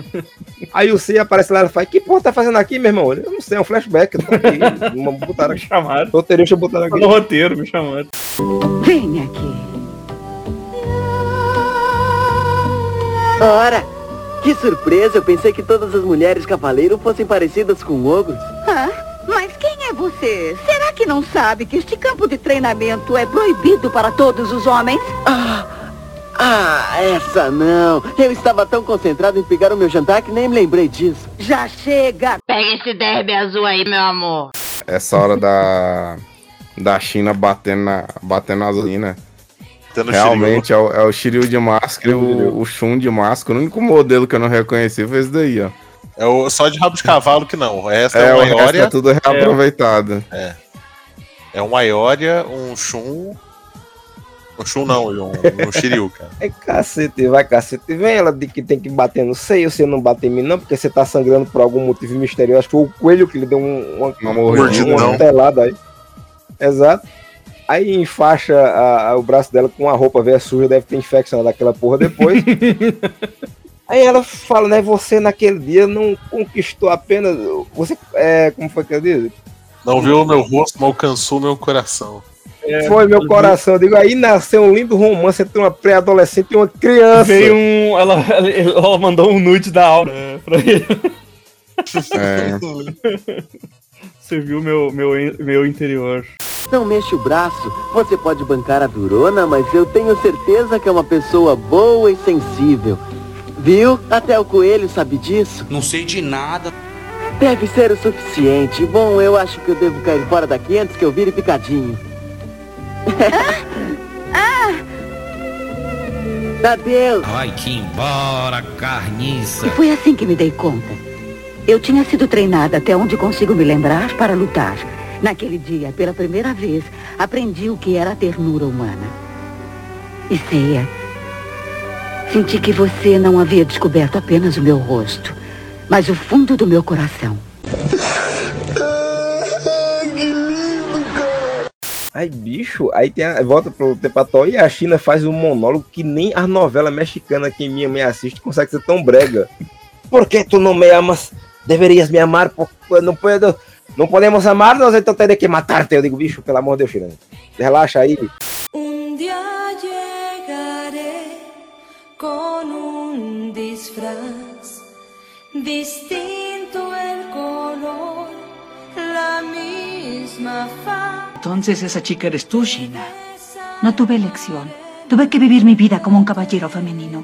aí o C aparece lá e fala, que porra tá fazendo aqui, meu irmão? Eu não sei, é um flashback. Tô aqui. Uma- botaram Me chamaram. roteirista botaram aqui. Tá no roteiro, me chamando. Vem aqui. Ora, que surpresa! Eu pensei que todas as mulheres cavaleiro fossem parecidas com ogros. Ah, mas quem é você? Será que não sabe que este campo de treinamento é proibido para todos os homens? Ah, ah, essa não! Eu estava tão concentrado em pegar o meu jantar que nem me lembrei disso. Já chega! Pega esse derby azul aí, meu amor. Essa hora da, da China batendo na, batendo nas minas. Tendo Realmente é o, é o Shiryu de máscara e o, o Shun de máscara. O único modelo que eu não reconheci foi esse daí, ó. É o, só de rabo de cavalo que não. O resto É, é, o um Aioria. é tudo reaproveitado. É. É um Aioria, um Shun. Um Shun não, um, um Shiryu, cara. É cacete, vai cacete. Vem ela de que tem que bater no seio, você não bate em mim, não, porque você tá sangrando por algum motivo misterioso. Acho que foi o coelho que lhe deu um, uma, Uma uma, mordida, uma aí. Exato. Aí enfaixa a- a- o braço dela com uma roupa velha suja, deve ter infecção daquela porra depois. Aí ela fala, né? Você naquele dia não conquistou apenas. Você. É, como foi que ela diz? Não viu o meu rosto, mas alcançou meu coração. Foi meu coração. Eu digo, aí nasceu um lindo romance entre uma pré-adolescente e uma criança. Veio um. Ela, ela mandou um nude da aura pra ele. É. Você viu meu, meu, meu interior. Não mexe o braço. Você pode bancar a durona, mas eu tenho certeza que é uma pessoa boa e sensível. Viu? Até o coelho sabe disso. Não sei de nada. Deve ser o suficiente. Bom, eu acho que eu devo cair fora daqui antes que eu vire picadinho. Adeus. Vai que embora, carniça. E foi assim que me dei conta. Eu tinha sido treinada até onde consigo me lembrar para lutar. Naquele dia, pela primeira vez, aprendi o que era a ternura humana. E Ceia, senti que você não havia descoberto apenas o meu rosto, mas o fundo do meu coração. Aí, bicho, aí tem a, volta pro Tepató e a China faz um monólogo que nem as novelas mexicanas que minha mãe assiste consegue ser tão brega. Por que tu não me amas? Deverias me amar, por- não puedo, não podemos amarnos, então terei que matar-te. Eu digo, bicho, pelo amor de Deus, China. Relaxa aí. Un día llegaré con un disfraz distinto el color, la misma faz. Entonces esa chica eres tú, Shina. No tuve elección. Tuve que vivir mi vida como un caballero femenino.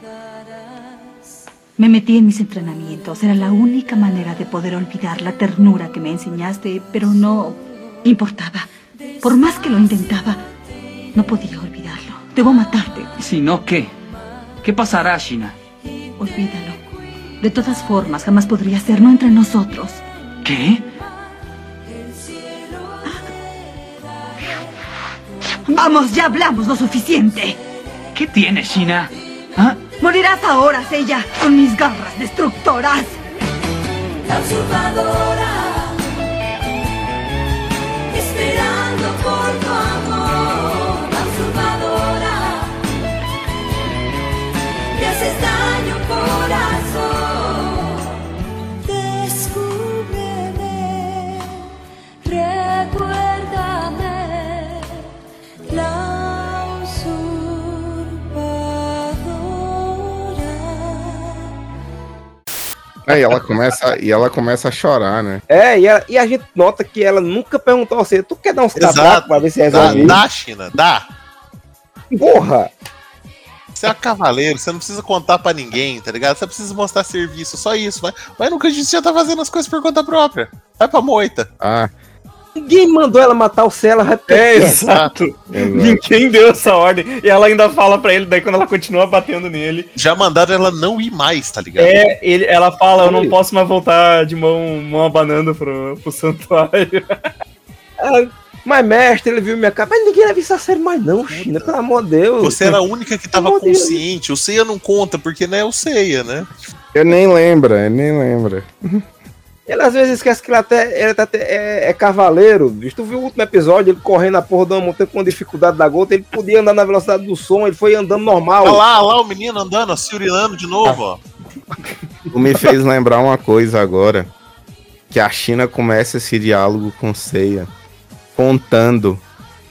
Me metí en mis entrenamientos. Era la única manera de poder olvidar la ternura que me enseñaste, pero no importaba. Por más que lo intentaba, no podía olvidarlo. Debo matarte. Si no, ¿qué? ¿Qué pasará, Shina? Olvídalo. De todas formas, jamás podría ser, no entre nosotros. ¿Qué? Vamos, ya hablamos lo suficiente. ¿Qué tienes, Shina? Morirás ahora, ella, con mis garras destructoras. La Aí ela começa, e ela começa a chorar, né? É, e, ela- e a gente nota que ela nunca perguntou a você, tu quer dar uns tablacos pra ver se Dá, resolve dá, China, dá. Porra! Você é um cavaleiro, você não precisa contar pra ninguém, tá ligado? Você precisa mostrar serviço, só isso. Vai, vai no que a gente já tá fazendo as coisas por conta própria. Vai pra moita. Ah, Ninguém mandou ela matar o Cela, vai É, quer. exato. Ninguém deu essa ordem. E ela ainda fala pra ele, daí quando ela continua batendo nele. Já mandaram ela não ir mais, tá ligado? É, ele, ela fala, eu não posso mais voltar de mão, mão abanando pro, pro santuário. Ah, Mas, mestre, ele viu minha cara. Mas ninguém leva isso a sério mais, não, China, pelo amor de Deus. Você era a única que tava consciente. O Ceia não conta, porque não é o Ceia, né? eu nem lembro, eu nem lembro. Ele às vezes esquece que ele até, ele até é, é cavaleiro. bicho. Tu viu o último episódio, ele correndo na porra de uma montanha com dificuldade da gota, ele podia andar na velocidade do som, ele foi andando normal. Olha lá, olha lá o menino andando, ó, se urinando de novo, ó. Tu me fez lembrar uma coisa agora. Que a China começa esse diálogo com Seiya contando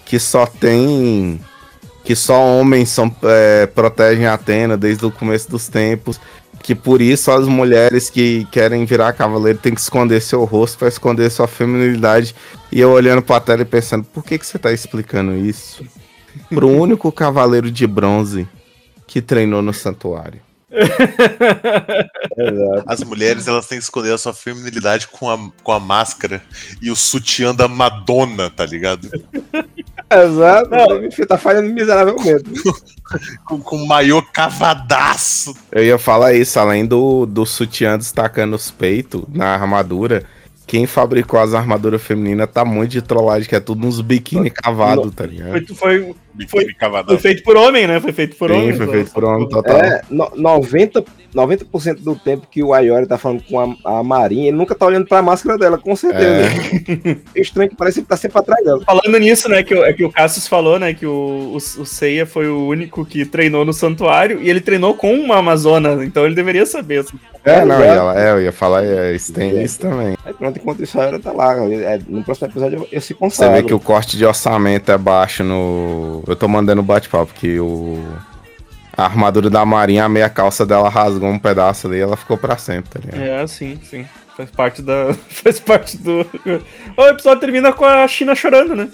que só tem. Que só homens são, é, protegem a Atena desde o começo dos tempos. Que por isso as mulheres que querem virar cavaleiro têm que esconder seu rosto para esconder sua feminilidade. E eu olhando pra tela e pensando, por que, que você tá explicando isso? Pro único cavaleiro de bronze que treinou no santuário. As mulheres elas têm que esconder a sua feminilidade com a, com a máscara e o sutiã da Madonna, tá ligado? Exato, você tá falhando miseravelmente. Com, com o maiô cavadaço. Eu ia falar isso, além do, do sutiã destacando os peitos na armadura, quem fabricou as armaduras femininas tá muito de trollagem, que é tudo uns biquíni cavado, tá ligado? Foi, foi, Foi, foi feito por homem, né? Foi feito por Sim, homem. foi feito por homem total. É, no, 90%, 90 do tempo que o Ayori tá falando com a, a Marinha, ele nunca tá olhando pra máscara dela, com certeza. É estranho que parece que tá sempre atrás dela. Falando nisso, né, que, o- é que o Cassius falou, né, que o, o, o Seiya foi o único que treinou no santuário e ele treinou com uma Amazona, então ele deveria saber. assim. É, não, e ela- é, eu ia falar, é, isso tem isso também. Aí pronto, enquanto isso a Ayori tá lá. é, no próximo episódio eu, eu se Você consagro. vê que o corte de orçamento é baixo no. Eu tô mandando bate-papo, que o. A armadura da Marinha, a meia calça dela rasgou um pedaço ali e ela ficou pra sempre, tá ligado? É, sim, sim. Faz parte da. Faz parte do. O episódio termina com a China chorando, né?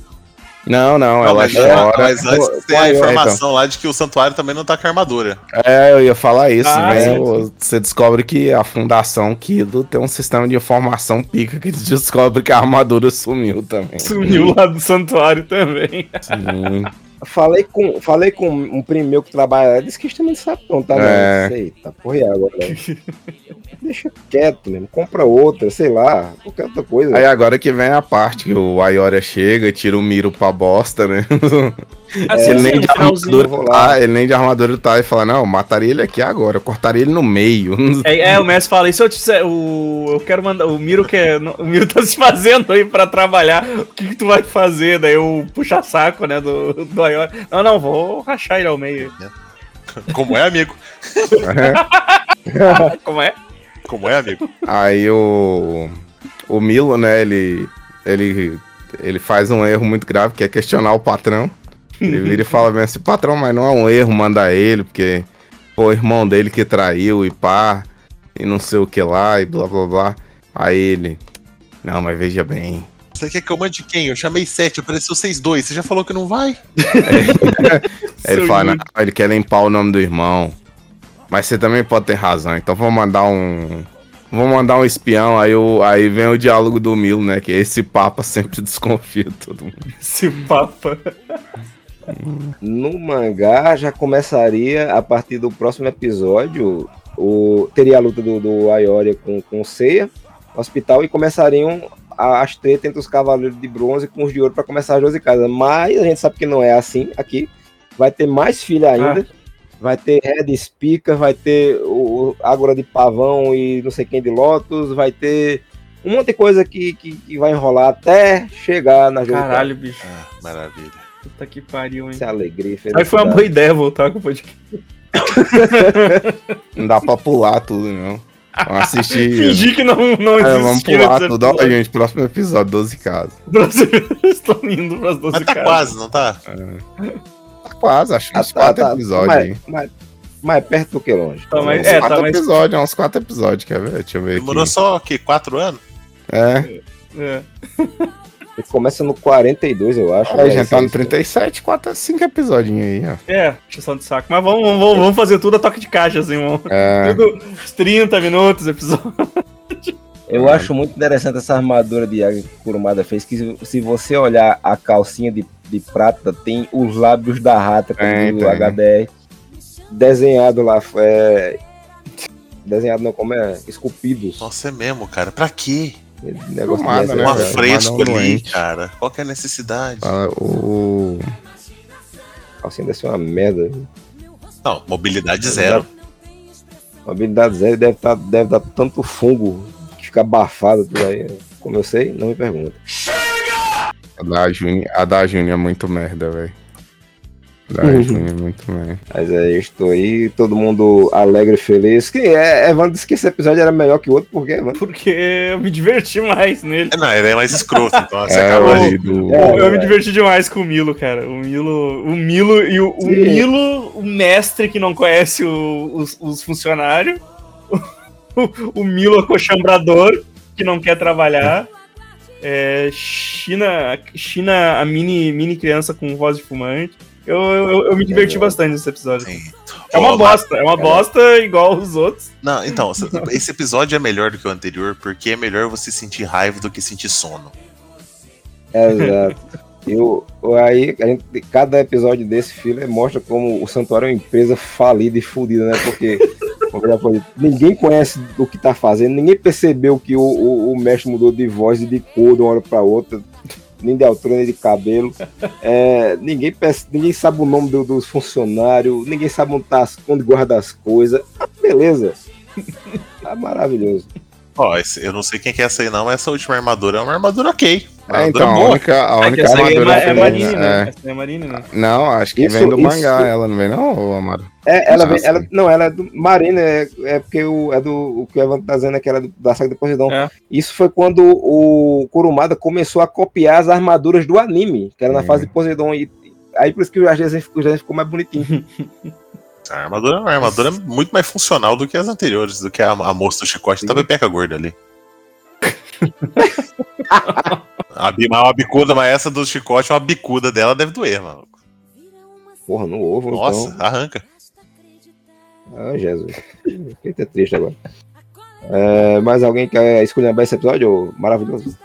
Não, não, Não, ela mas, chora. mas antes tem Pô, a é, informação lá de que o santuário também não tá com armadura. É, eu ia falar isso, Ah, né? Você descobre que a Fundação Kido tem um sistema de informação pica que eles descobrem que a armadura sumiu também. Sumiu lá do santuário também. Sim. Falei com, falei com um primo meu que trabalha lá, disse que isso não sabe não, tá? É. Não, Eita, porra, e agora? Deixa quieto mesmo, compra outra, sei lá, qualquer outra coisa. Aí agora que vem a parte que o Ayoria chega, tira o Miro pra bosta, né? Ah, Se sim, ele nem de armadura tá, ele nem de armadura tá e fala, não, eu mataria ele aqui agora, eu cortaria ele no meio. É, é, o mestre fala, e se eu te disser, o, eu quero mandar, o Miro quer, o Miro tá se fazendo aí pra trabalhar, o que, que tu vai fazer? Daí eu puxa saco, né, do, do Ayori. Não, não, vou rachar ele ao meio. Como é, amigo? Como é? Como é, amigo? Aí o. O Milo, né, ele. Ele. Ele faz um erro muito grave, que é questionar o patrão. Ele vira e fala bem assim, patrão, mas não é um erro mandar ele, porque foi o irmão dele que traiu e pá, e não sei o que lá, e blá blá blá. Aí ele. Não, mas veja bem. Você quer que eu mande quem? Eu chamei sete, apareceu seis dois. Você já falou que não vai? Aí ele fala, não, ele quer limpar o nome do irmão. Mas você também pode ter razão, então vou mandar um. Vou mandar um espião, aí, o, aí vem o diálogo do Milo, né? Que esse Papa sempre desconfia de todo mundo. Esse Papa. No mangá já começaria a partir do próximo episódio. O, teria a luta do, do Ayoria com, com o Seiya no hospital e começariam a- as tretas entre os cavaleiros de bronze com os de ouro para começar as 12 casas. Mas a gente sabe que não é assim aqui. Vai ter mais filha ainda. Vai ter Red Spica, vai ter o Ágora de Pavão e não sei quem de Lotus, vai ter um monte de coisa que, que, que vai enrolar até chegar na Caralho, bicho. Maravilha. Puta que pariu, hein? Essa alegria, Aí foi uma boa ideia voltar com o podcast. Não dá pra pular tudo, não. Vamos assistir. Fingir que não, não É, vamos pular tudo. Ó, gente, próximo episódio, 12 casas. Estão indo pras 12 Mas tá casas. quase, não tá? Tá quase, acho que uns Ah, tá, 4 tá. episódios Mas- aí. mas- mais perto do que longe. Tá, mas- uns é, tá, 4 mas- episódios, é uns 4 episódios, quer ver? Deixa eu ver Demorou aqui. só o quê? Quatro anos? É. É. Ele começa no 42, eu acho. Né? gente tá no Esse- 37, 4, 5 episódios aí, ó. É, puxação de saco. Mas vamos, vamos, vamos fazer tudo a toque de caixa, assim, vamos. É. Tudo uns 30 minutos episódio. Eu acho muito interessante essa armadura de águia que o Kurumada fez, que se- você olhar a calcinha de, de prata, tem os lábios da rata, como Tem, diz o. HDR, desenhado lá, é... Desenhado não, como é? Esculpidos. Nossa, é mesmo, cara. Pra quê? Negócio desse, né, Um afresco ali, doente. cara. Qual que é a necessidade? Fala, O. A calcinha deve ser uma merda. Não, mobilidade zero. Habilidade zero deve, tá, deve dar tanto fungo que fica abafado tudo aí. Como eu sei, não me pergunta. A da Júnior, a da Júnior é muito merda, velho. Uhum. É muito merda. Mas é, eu estou aí, todo mundo alegre e feliz. Que é, Evandro disse que esse episódio era melhor que o outro, por quê, Evandro? Porque eu me diverti mais nele. É, Não, ele é mais escroto, então você É, de... do. É, eu me diverti demais com o Milo, cara. O Milo, o Milo e o, o. Milo, o mestre que não conhece o- os, os funcionários. O, o Milo acochambrador que não quer trabalhar. É, China, China, a mini, mini criança com voz de fumante. Eu, eu, eu me diverti bastante nesse episódio. É uma bosta, é uma bosta igual os outros. Não, então, esse episódio é melhor do que o anterior, porque é melhor você sentir raiva do que sentir sono. Exato. Eu, aí, a gente, cada episódio desse filme mostra como o Santuário é uma empresa falida e fodida, né? Porque como já foi, ninguém conhece o que tá fazendo, ninguém percebeu que o, o, o mestre mudou de voz e de cor de uma hora pra outra. Nem de altura, nem de cabelo. É, ninguém, peça- ninguém sabe o nome do- dos funcionários, ninguém sabe onde, tá, onde guarda as coisas. Ah, beleza. Tá maravilhoso. Ó, esse- eu não sei quem que é essa aí, não, mas essa última armadura é uma armadura ok. Uma É, armadura então, a única, a É única é, armadura ma- é que tem, Marine, né? é. Essa é Marine, né? Não, acho que Isso- vem do isso- mangá, ela não vem não, Amaro? É, ela, vem, ela não, ela é do Marina, é, é porque o, é do, o que o Evan tá dizendo é que ela é do- da saga do Poseidon. É. Isso foi quando o Kurumada começou a copiar as armaduras do anime, que era na fase de Poseidon. E, aí por isso que o desenho ficou mais bonitinho. A armadura é uma armadura muito mais funcional do que as anteriores, do que a, a moça do chicote da pepeca gorda ali. a, uma bicuda, mas essa do chicote, uma bicuda dela deve doer, mano. Porra, no ovo, Nossa, então. arranca. Ah, Jesus. Fiquei até triste agora. É, mais alguém quer escolher esse episódio? Maravilhoso.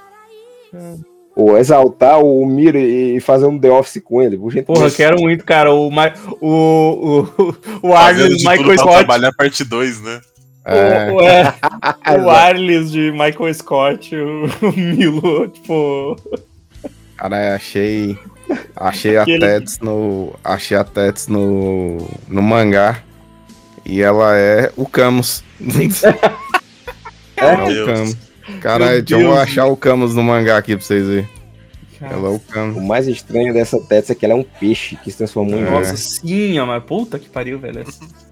Ou exaltar o Miro e fazer um The Office com ele. Por gentileza. Porra, eu quero muito, cara. O, Ma- o, o, o Arles de Michael Scott. trabalhar parte 2, né? É. O, o, é, o Arles de Michael Scott, o, o Milo, tipo. Cara, achei. Achei a Tets no. Achei a Tets no. no mangá. E ela é o Camus. É? o Deus. Camus. Caralho, deixa eu achar o Camus no mangá aqui pra vocês verem. Ela é o O mais estranho dessa Tetsu é que ela é um peixe que se transformou em É. Nossa, sim, ó, mas puta que pariu, velho.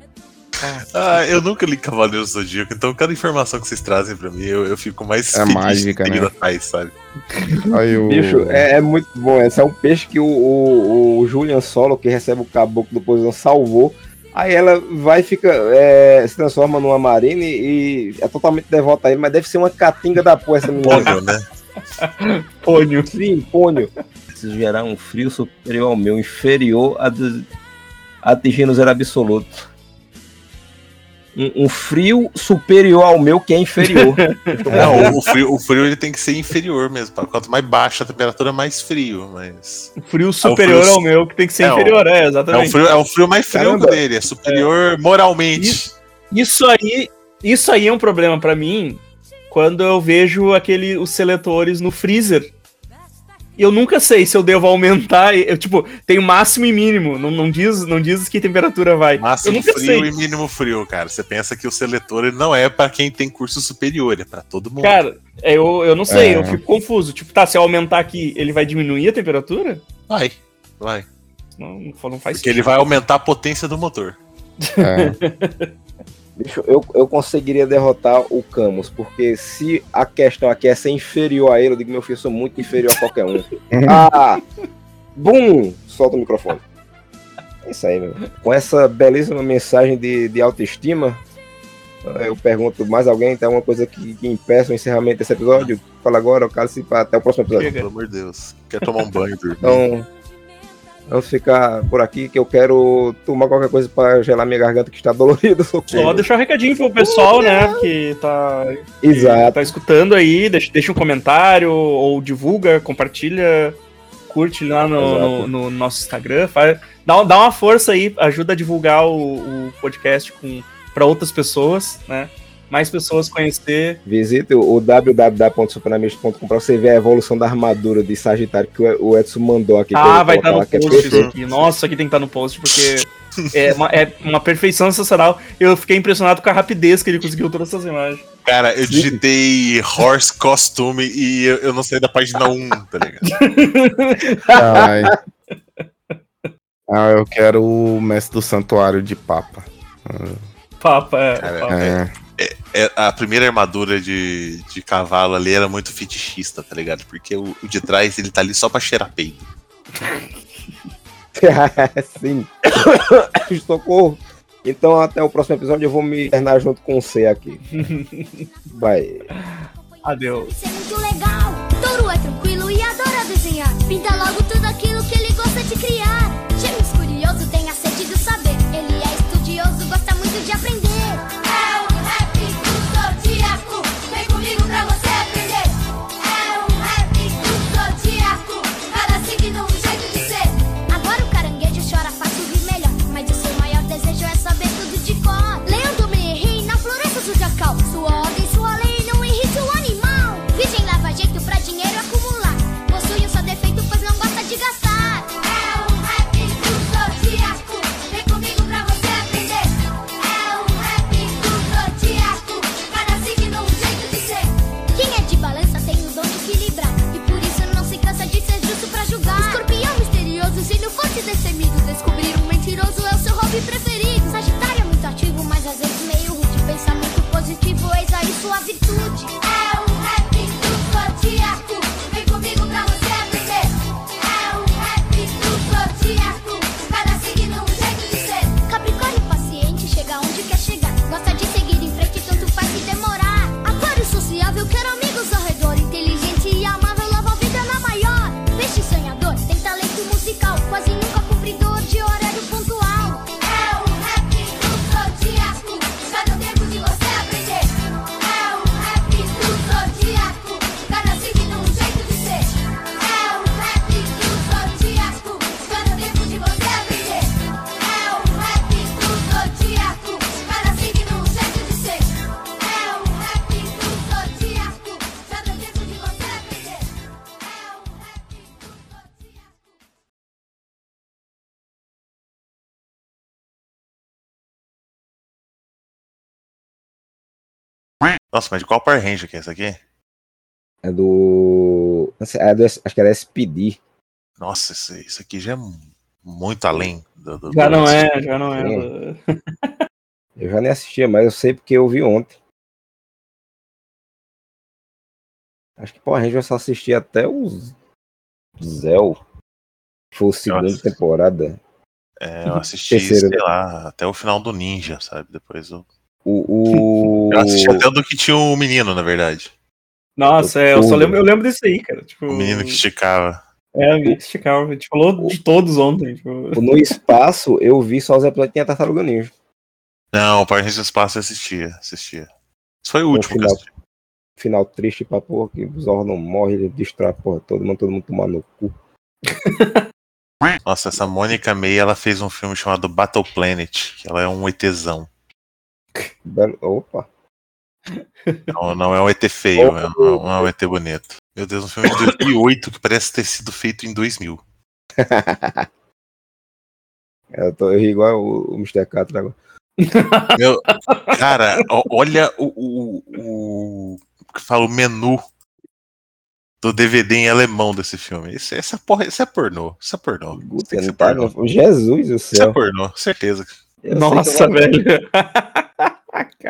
Ah, eu nunca li Cavaleiro do Zodíaco, então cada informação que vocês trazem pra mim, eu, eu fico mais É mágica, né? atrás, sabe? Aí o. Bicho, é, é muito bom. Esse é um peixe que o, o, o Julian Solo, que recebe o caboclo do Poseidon, salvou. Aí ela vai e fica. é, se transforma numa marine e é totalmente devota a ele, mas deve ser uma catinga da porra essa menina. Pônio, né? Pônio. Sim, pônio. Preciso gerar um frio superior ao meu, inferior a do, atingindo zero absoluto. Um, um frio superior ao meu, que é inferior. Não, o frio, o frio ele tem que ser inferior mesmo. Quanto mais baixa a temperatura, mais frio. Mas. O frio superior frio- ao meu, que tem que ser É, o- inferior, é, É o exatamente. frio, é o frio mais frio Caramba. dele, é superior moralmente. Isso aí, isso aí é um problema pra mim quando eu vejo aquele, os seletores no freezer. E eu nunca sei se eu devo aumentar. Eu, tipo, tem máximo e mínimo. Não, não, diz, não diz que temperatura vai. Máximo eu nunca frio sei. e mínimo frio, cara. Você pensa que o seletor ele não é pra quem tem curso superior, é pra todo mundo. Cara, é, eu, eu não sei, É. eu fico confuso. Tipo, tá, se eu aumentar aqui, ele vai diminuir a temperatura? vai, vai. Não, não, não faz Porque ele vai aumentar a potência do motor. É. Bicho, eu, eu conseguiria derrotar o Camus, porque se a questão aqui é ser inferior a ele, eu digo, meu filho, eu sou muito inferior a qualquer um. ah! Bum! Solta o microfone. É isso aí, meu. Com essa belíssima mensagem de, de autoestima, eu pergunto, mais alguém tem alguma coisa que, que impeça o encerramento desse episódio? Fala agora, eu calo-se para até o próximo episódio. Pelo amor de Deus. Quer tomar um banho, dormir. Então, vamos ficar por aqui, que eu quero tomar qualquer coisa para gelar minha garganta que está dolorida. Só deixar um recadinho pro pessoal, né? Que tá, que Exato. tá escutando aí, deixa, deixa um comentário, ou divulga, compartilha, curte lá no, no- no nosso Instagram. Faz, dá, dá uma força aí, ajuda a divulgar o, o podcast com, pra outras pessoas, né? Mais pessoas conhecer. Visite o www.supernamist.com para você ver a evolução da armadura de Sagitário que o Edson mandou aqui. pra Ah, vai estar colocar no é post isso perfeito. aqui. Nossa, aqui tem que estar no post, porque é uma, é uma perfeição sensacional. Eu fiquei impressionado com a rapidez que ele conseguiu todas essas imagens. Cara, eu digitei horse costume e eu, eu não saí da página 1, tá ligado? Ai. Ah, eu quero o mestre do santuário de Papa. Papa, é. Cara, papa. É. É, a primeira armadura de, de cavalo ali era muito fetichista, tá ligado? Porque o, o de trás ele tá ali só pra cheirar peido. Sim. Socorro. Então, até o próximo episódio, eu vou me internar junto com o C aqui. Vai. Adeus. Isso é muito legal. Touro é tranquilo e adora desenhar. Pinta logo tudo aquilo que ele gosta de criar. Gêmeos curioso, tem a sede do saber. Ele é estudioso, gosta muito de aprender. Nossa, mas de qual Power Ranger que é esse aqui? É do. é do- acho que era SPD. Nossa, isso, isso aqui já é muito além do. do- Já do- não é, já não é. Sim. Eu já nem assistia, mas eu sei porque eu vi ontem. Acho que Power Ranger eu só assisti até o Zell. Foi a segunda assisti- temporada. É, eu assisti, Terceira, sei lá, até o final do Ninja, sabe? Depois eu. O, o... Eu assisti até o do que tinha o menino, na verdade. Nossa, é, eu só lembro, eu lembro desse aí, cara. Tipo, O menino que esticava. É, o menino que esticava. A gente falou de todos ontem. Tipo... o No espaço, eu vi só os episódios que tinha Tartaruga Ninja. Não, o Power Rangers Espaço eu assistia, assistia. Isso foi o No último que eu final, final triste pra porra, que o Zordon morre, ele destrói a porra todo mundo, todo mundo tomar no cu. Nossa, essa Mônica May, ela fez um filme chamado Battle Planet, que ela é um ETzão. Belo- Opa. Não, não é um ET feio, é um, não é um ET bonito. Meu Deus, um filme de 2008 que parece ter sido feito em 2000. Eu, tô, eu ri igual o, o Mr. Catra agora. Meu, cara, ó- olha o, o, o, que fala o menu do DVD em alemão desse filme. Isso, essa porra, isso é pornô. Isso é pornô. Isso não tá, pornô. Jesus do Isso é céu. pornô, certeza. Eu Nossa, velho.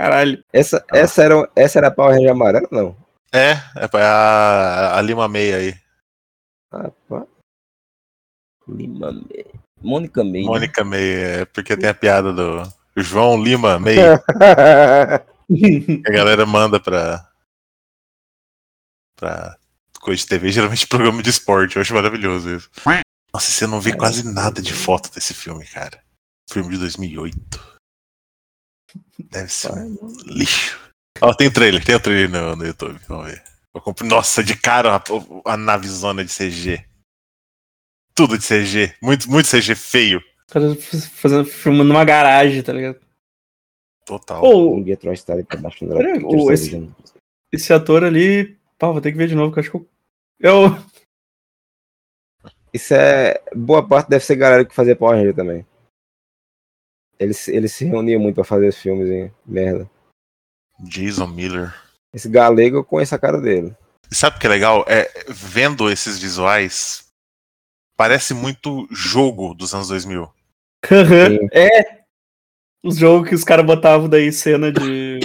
Caralho. Essa, essa, era, essa era a Power Ranger amarela, não? É, é a, a Lima Meia aí. Rapaz. Lima May. Mônica May. né? Mônica Meia, é porque tem a piada do João Lima Meia. que a galera manda pra. pra coisa de TV, geralmente programa de esporte. Eu acho maravilhoso isso. Nossa, você não vê quase nada de foto desse filme, cara. Filme de 2008. Deve ser um lixo. Ó, tem trailer, tem o trailer no, no YouTube. Vamos ver. Nossa, de cara a, a navezona de CG. Tudo de CG. Muito, muito CG feio. Cara, fazendo filme numa garagem, tá ligado? Total. Pô, Um dia trouxe estar ali pra baixo do Peraí, dragão, o- que eu esse- esse ator ali. Pá, vou ter que ver de novo, que eu acho que eu. Eu. Isso é. Boa parte deve ser galera que fazia Power Ranger também. Eles, eles se reuniam muito pra fazer os filmes, hein? Merda. Jason Miller. Esse galego eu conheço a cara dele. E sabe o que é legal? É, vendo esses visuais, parece muito jogo dos anos 2000. é! Os jogos que os caras botavam daí cena de.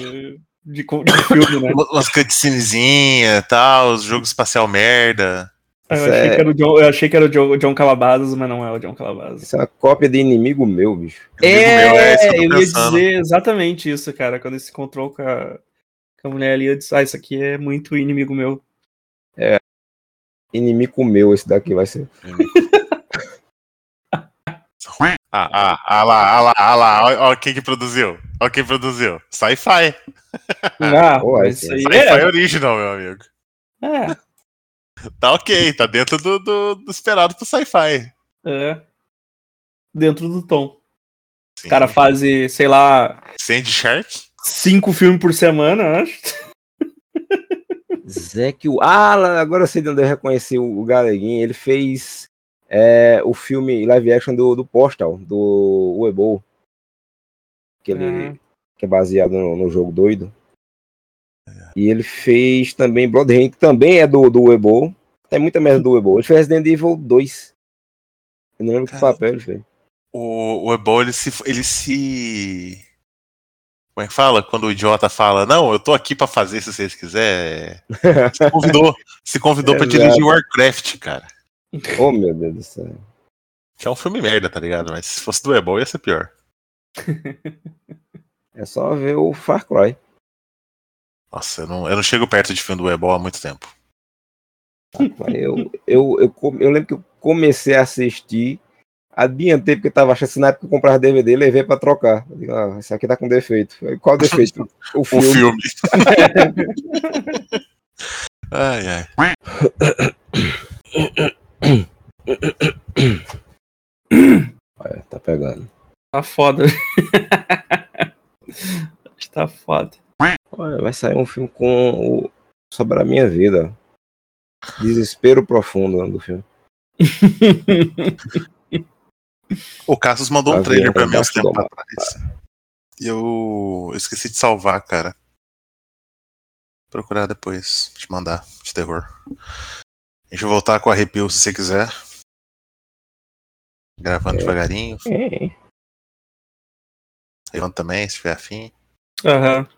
de, de filme, né? Uma- Umas cutscenezinhas e tal, os jogos espacial merda. Eu achei, é- que era o John, eu achei que era o John, John Calabazas, mas não é o John Calabazas. Isso é uma cópia de inimigo meu, bicho. É, meu, é eu tô eu ia dizer exatamente isso, cara. Quando ele se encontrou com a, com a mulher ali, eu disse, ah, isso aqui é muito inimigo meu. Inimigo meu, esse daqui vai ser. Ah, ah, ah lá, ah lá, ah lá, ó, ó quem que produziu. Ó quem produziu. Sci-fi. Ah, Pô, aí Sci-fi é. original, meu amigo. É, Tá ok, tá dentro do, do- do esperado pro sci-fi. é. Dentro do tom. Sim. O cara faz, sei lá, Sandy Shark? cinco filmes por semana, eu acho. Zé que o. Ah, agora eu sei de onde eu reconheci o, Galeguinho. Ele fez é, o filme live action do, do Postal, do Uebo. Que, ele, Ah. que é baseado no, no jogo doido. E ele fez também Blood Rain, que também é do, do Uebo. Tem muita merda do Uebo. Ele fez Resident Evil 2. Eu não lembro que Cara. papel ele fez. O, o Ebol, ele se, ele se. Como é que fala? Quando o idiota fala, não, eu tô aqui pra fazer se vocês quiserem. Se convidou, se convidou pra Exato. dirigir Warcraft, cara. Oh, meu Deus do céu. Que é um filme merda, tá ligado? Mas se fosse do Ebol ia ser pior. É só ver o Far Cry. Nossa, eu não, eu não chego perto de filme do Ebol há muito tempo. Mas Eu, eu, eu, eu lembro que eu comecei a assistir, adiantei porque tava achando assim, na época que eu comprava DVD, levei pra trocar. Eu digo, ah, esse aqui tá com defeito. Falei, Qual defeito? O O filme. filme. ai, ai. Olha, tá pegando. Tá foda. Acho que tá foda. Vai sair um filme com o... sobre a minha vida. Desespero profundo do filme. O Cassius mandou um Tá trailer pra mim uns Embaixo do tempos atrás. E eu esqueci de salvar, cara. Procurar depois, te mandar, de terror. Deixa eu voltar com arrepio se você quiser. Gravando devagarinho. É. Levando também, se tiver afim. Aham.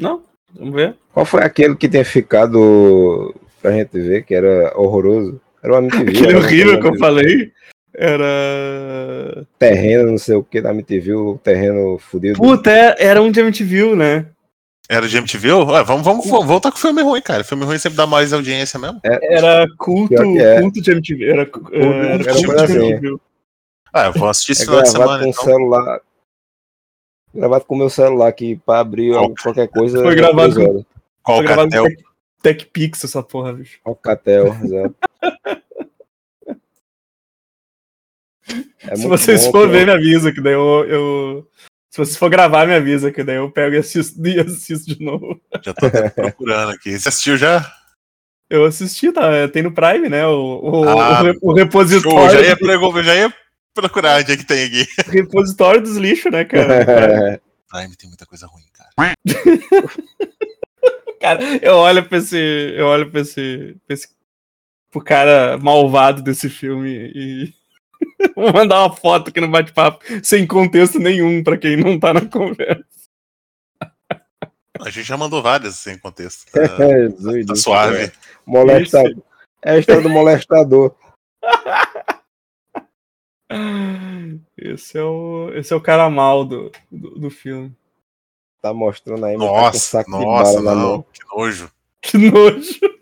Não, vamos ver. Qual foi aquele que tem ficado pra gente ver, que era horroroso? Era uma MTV. Aquele era horrível que eu falei era. Terreno, não sei o que, da MTV, o terreno fudido. Puta, é- era um de MTV, né? Era de MTV? Ué, vamos, vamos vo- voltar com filme ruim, cara. Filme ruim sempre dá mais audiência mesmo. Era culto, é. culto de MTV. Era, era, era culto coisa de assim. MTV. Ah, eu vou assistir esse É final de semana, com o então. celular. Gravado com o meu celular aqui pra abrir Qual- qualquer coisa. Foi gravado com- Foi gravado com Tech, TechPix essa porra, bicho. Alcatel, exato. É Se vocês bom, for cara. ver, me avisa, que daí eu, eu- Se vocês for gravar, me avisa, que daí eu pego e assisto, e assisto de novo. Já tô até procurando aqui. Você assistiu já? Eu assisti, tá? Tem no Prime, né? O, o, Ah, o o Show, repositório. já ia, já ia procurar onde é que tem aqui. repositório dos lixos, né, cara? Prime tem muita coisa ruim, cara. Cara, eu olho pra esse. Eu olho pra esse. Pra esse pro cara malvado desse filme e. Vou mandar uma foto aqui no bate-papo, sem contexto nenhum, pra quem não tá na conversa. A gente já mandou várias sem contexto. É, Tá, Jesus tá suave. céu. Molestador. É a história do molestador. Esse é o, esse é o cara mal do, do, do filme. Tá mostrando aí, tá com um Nossa, saco de nossa, não. mão. Que nojo. Que nojo.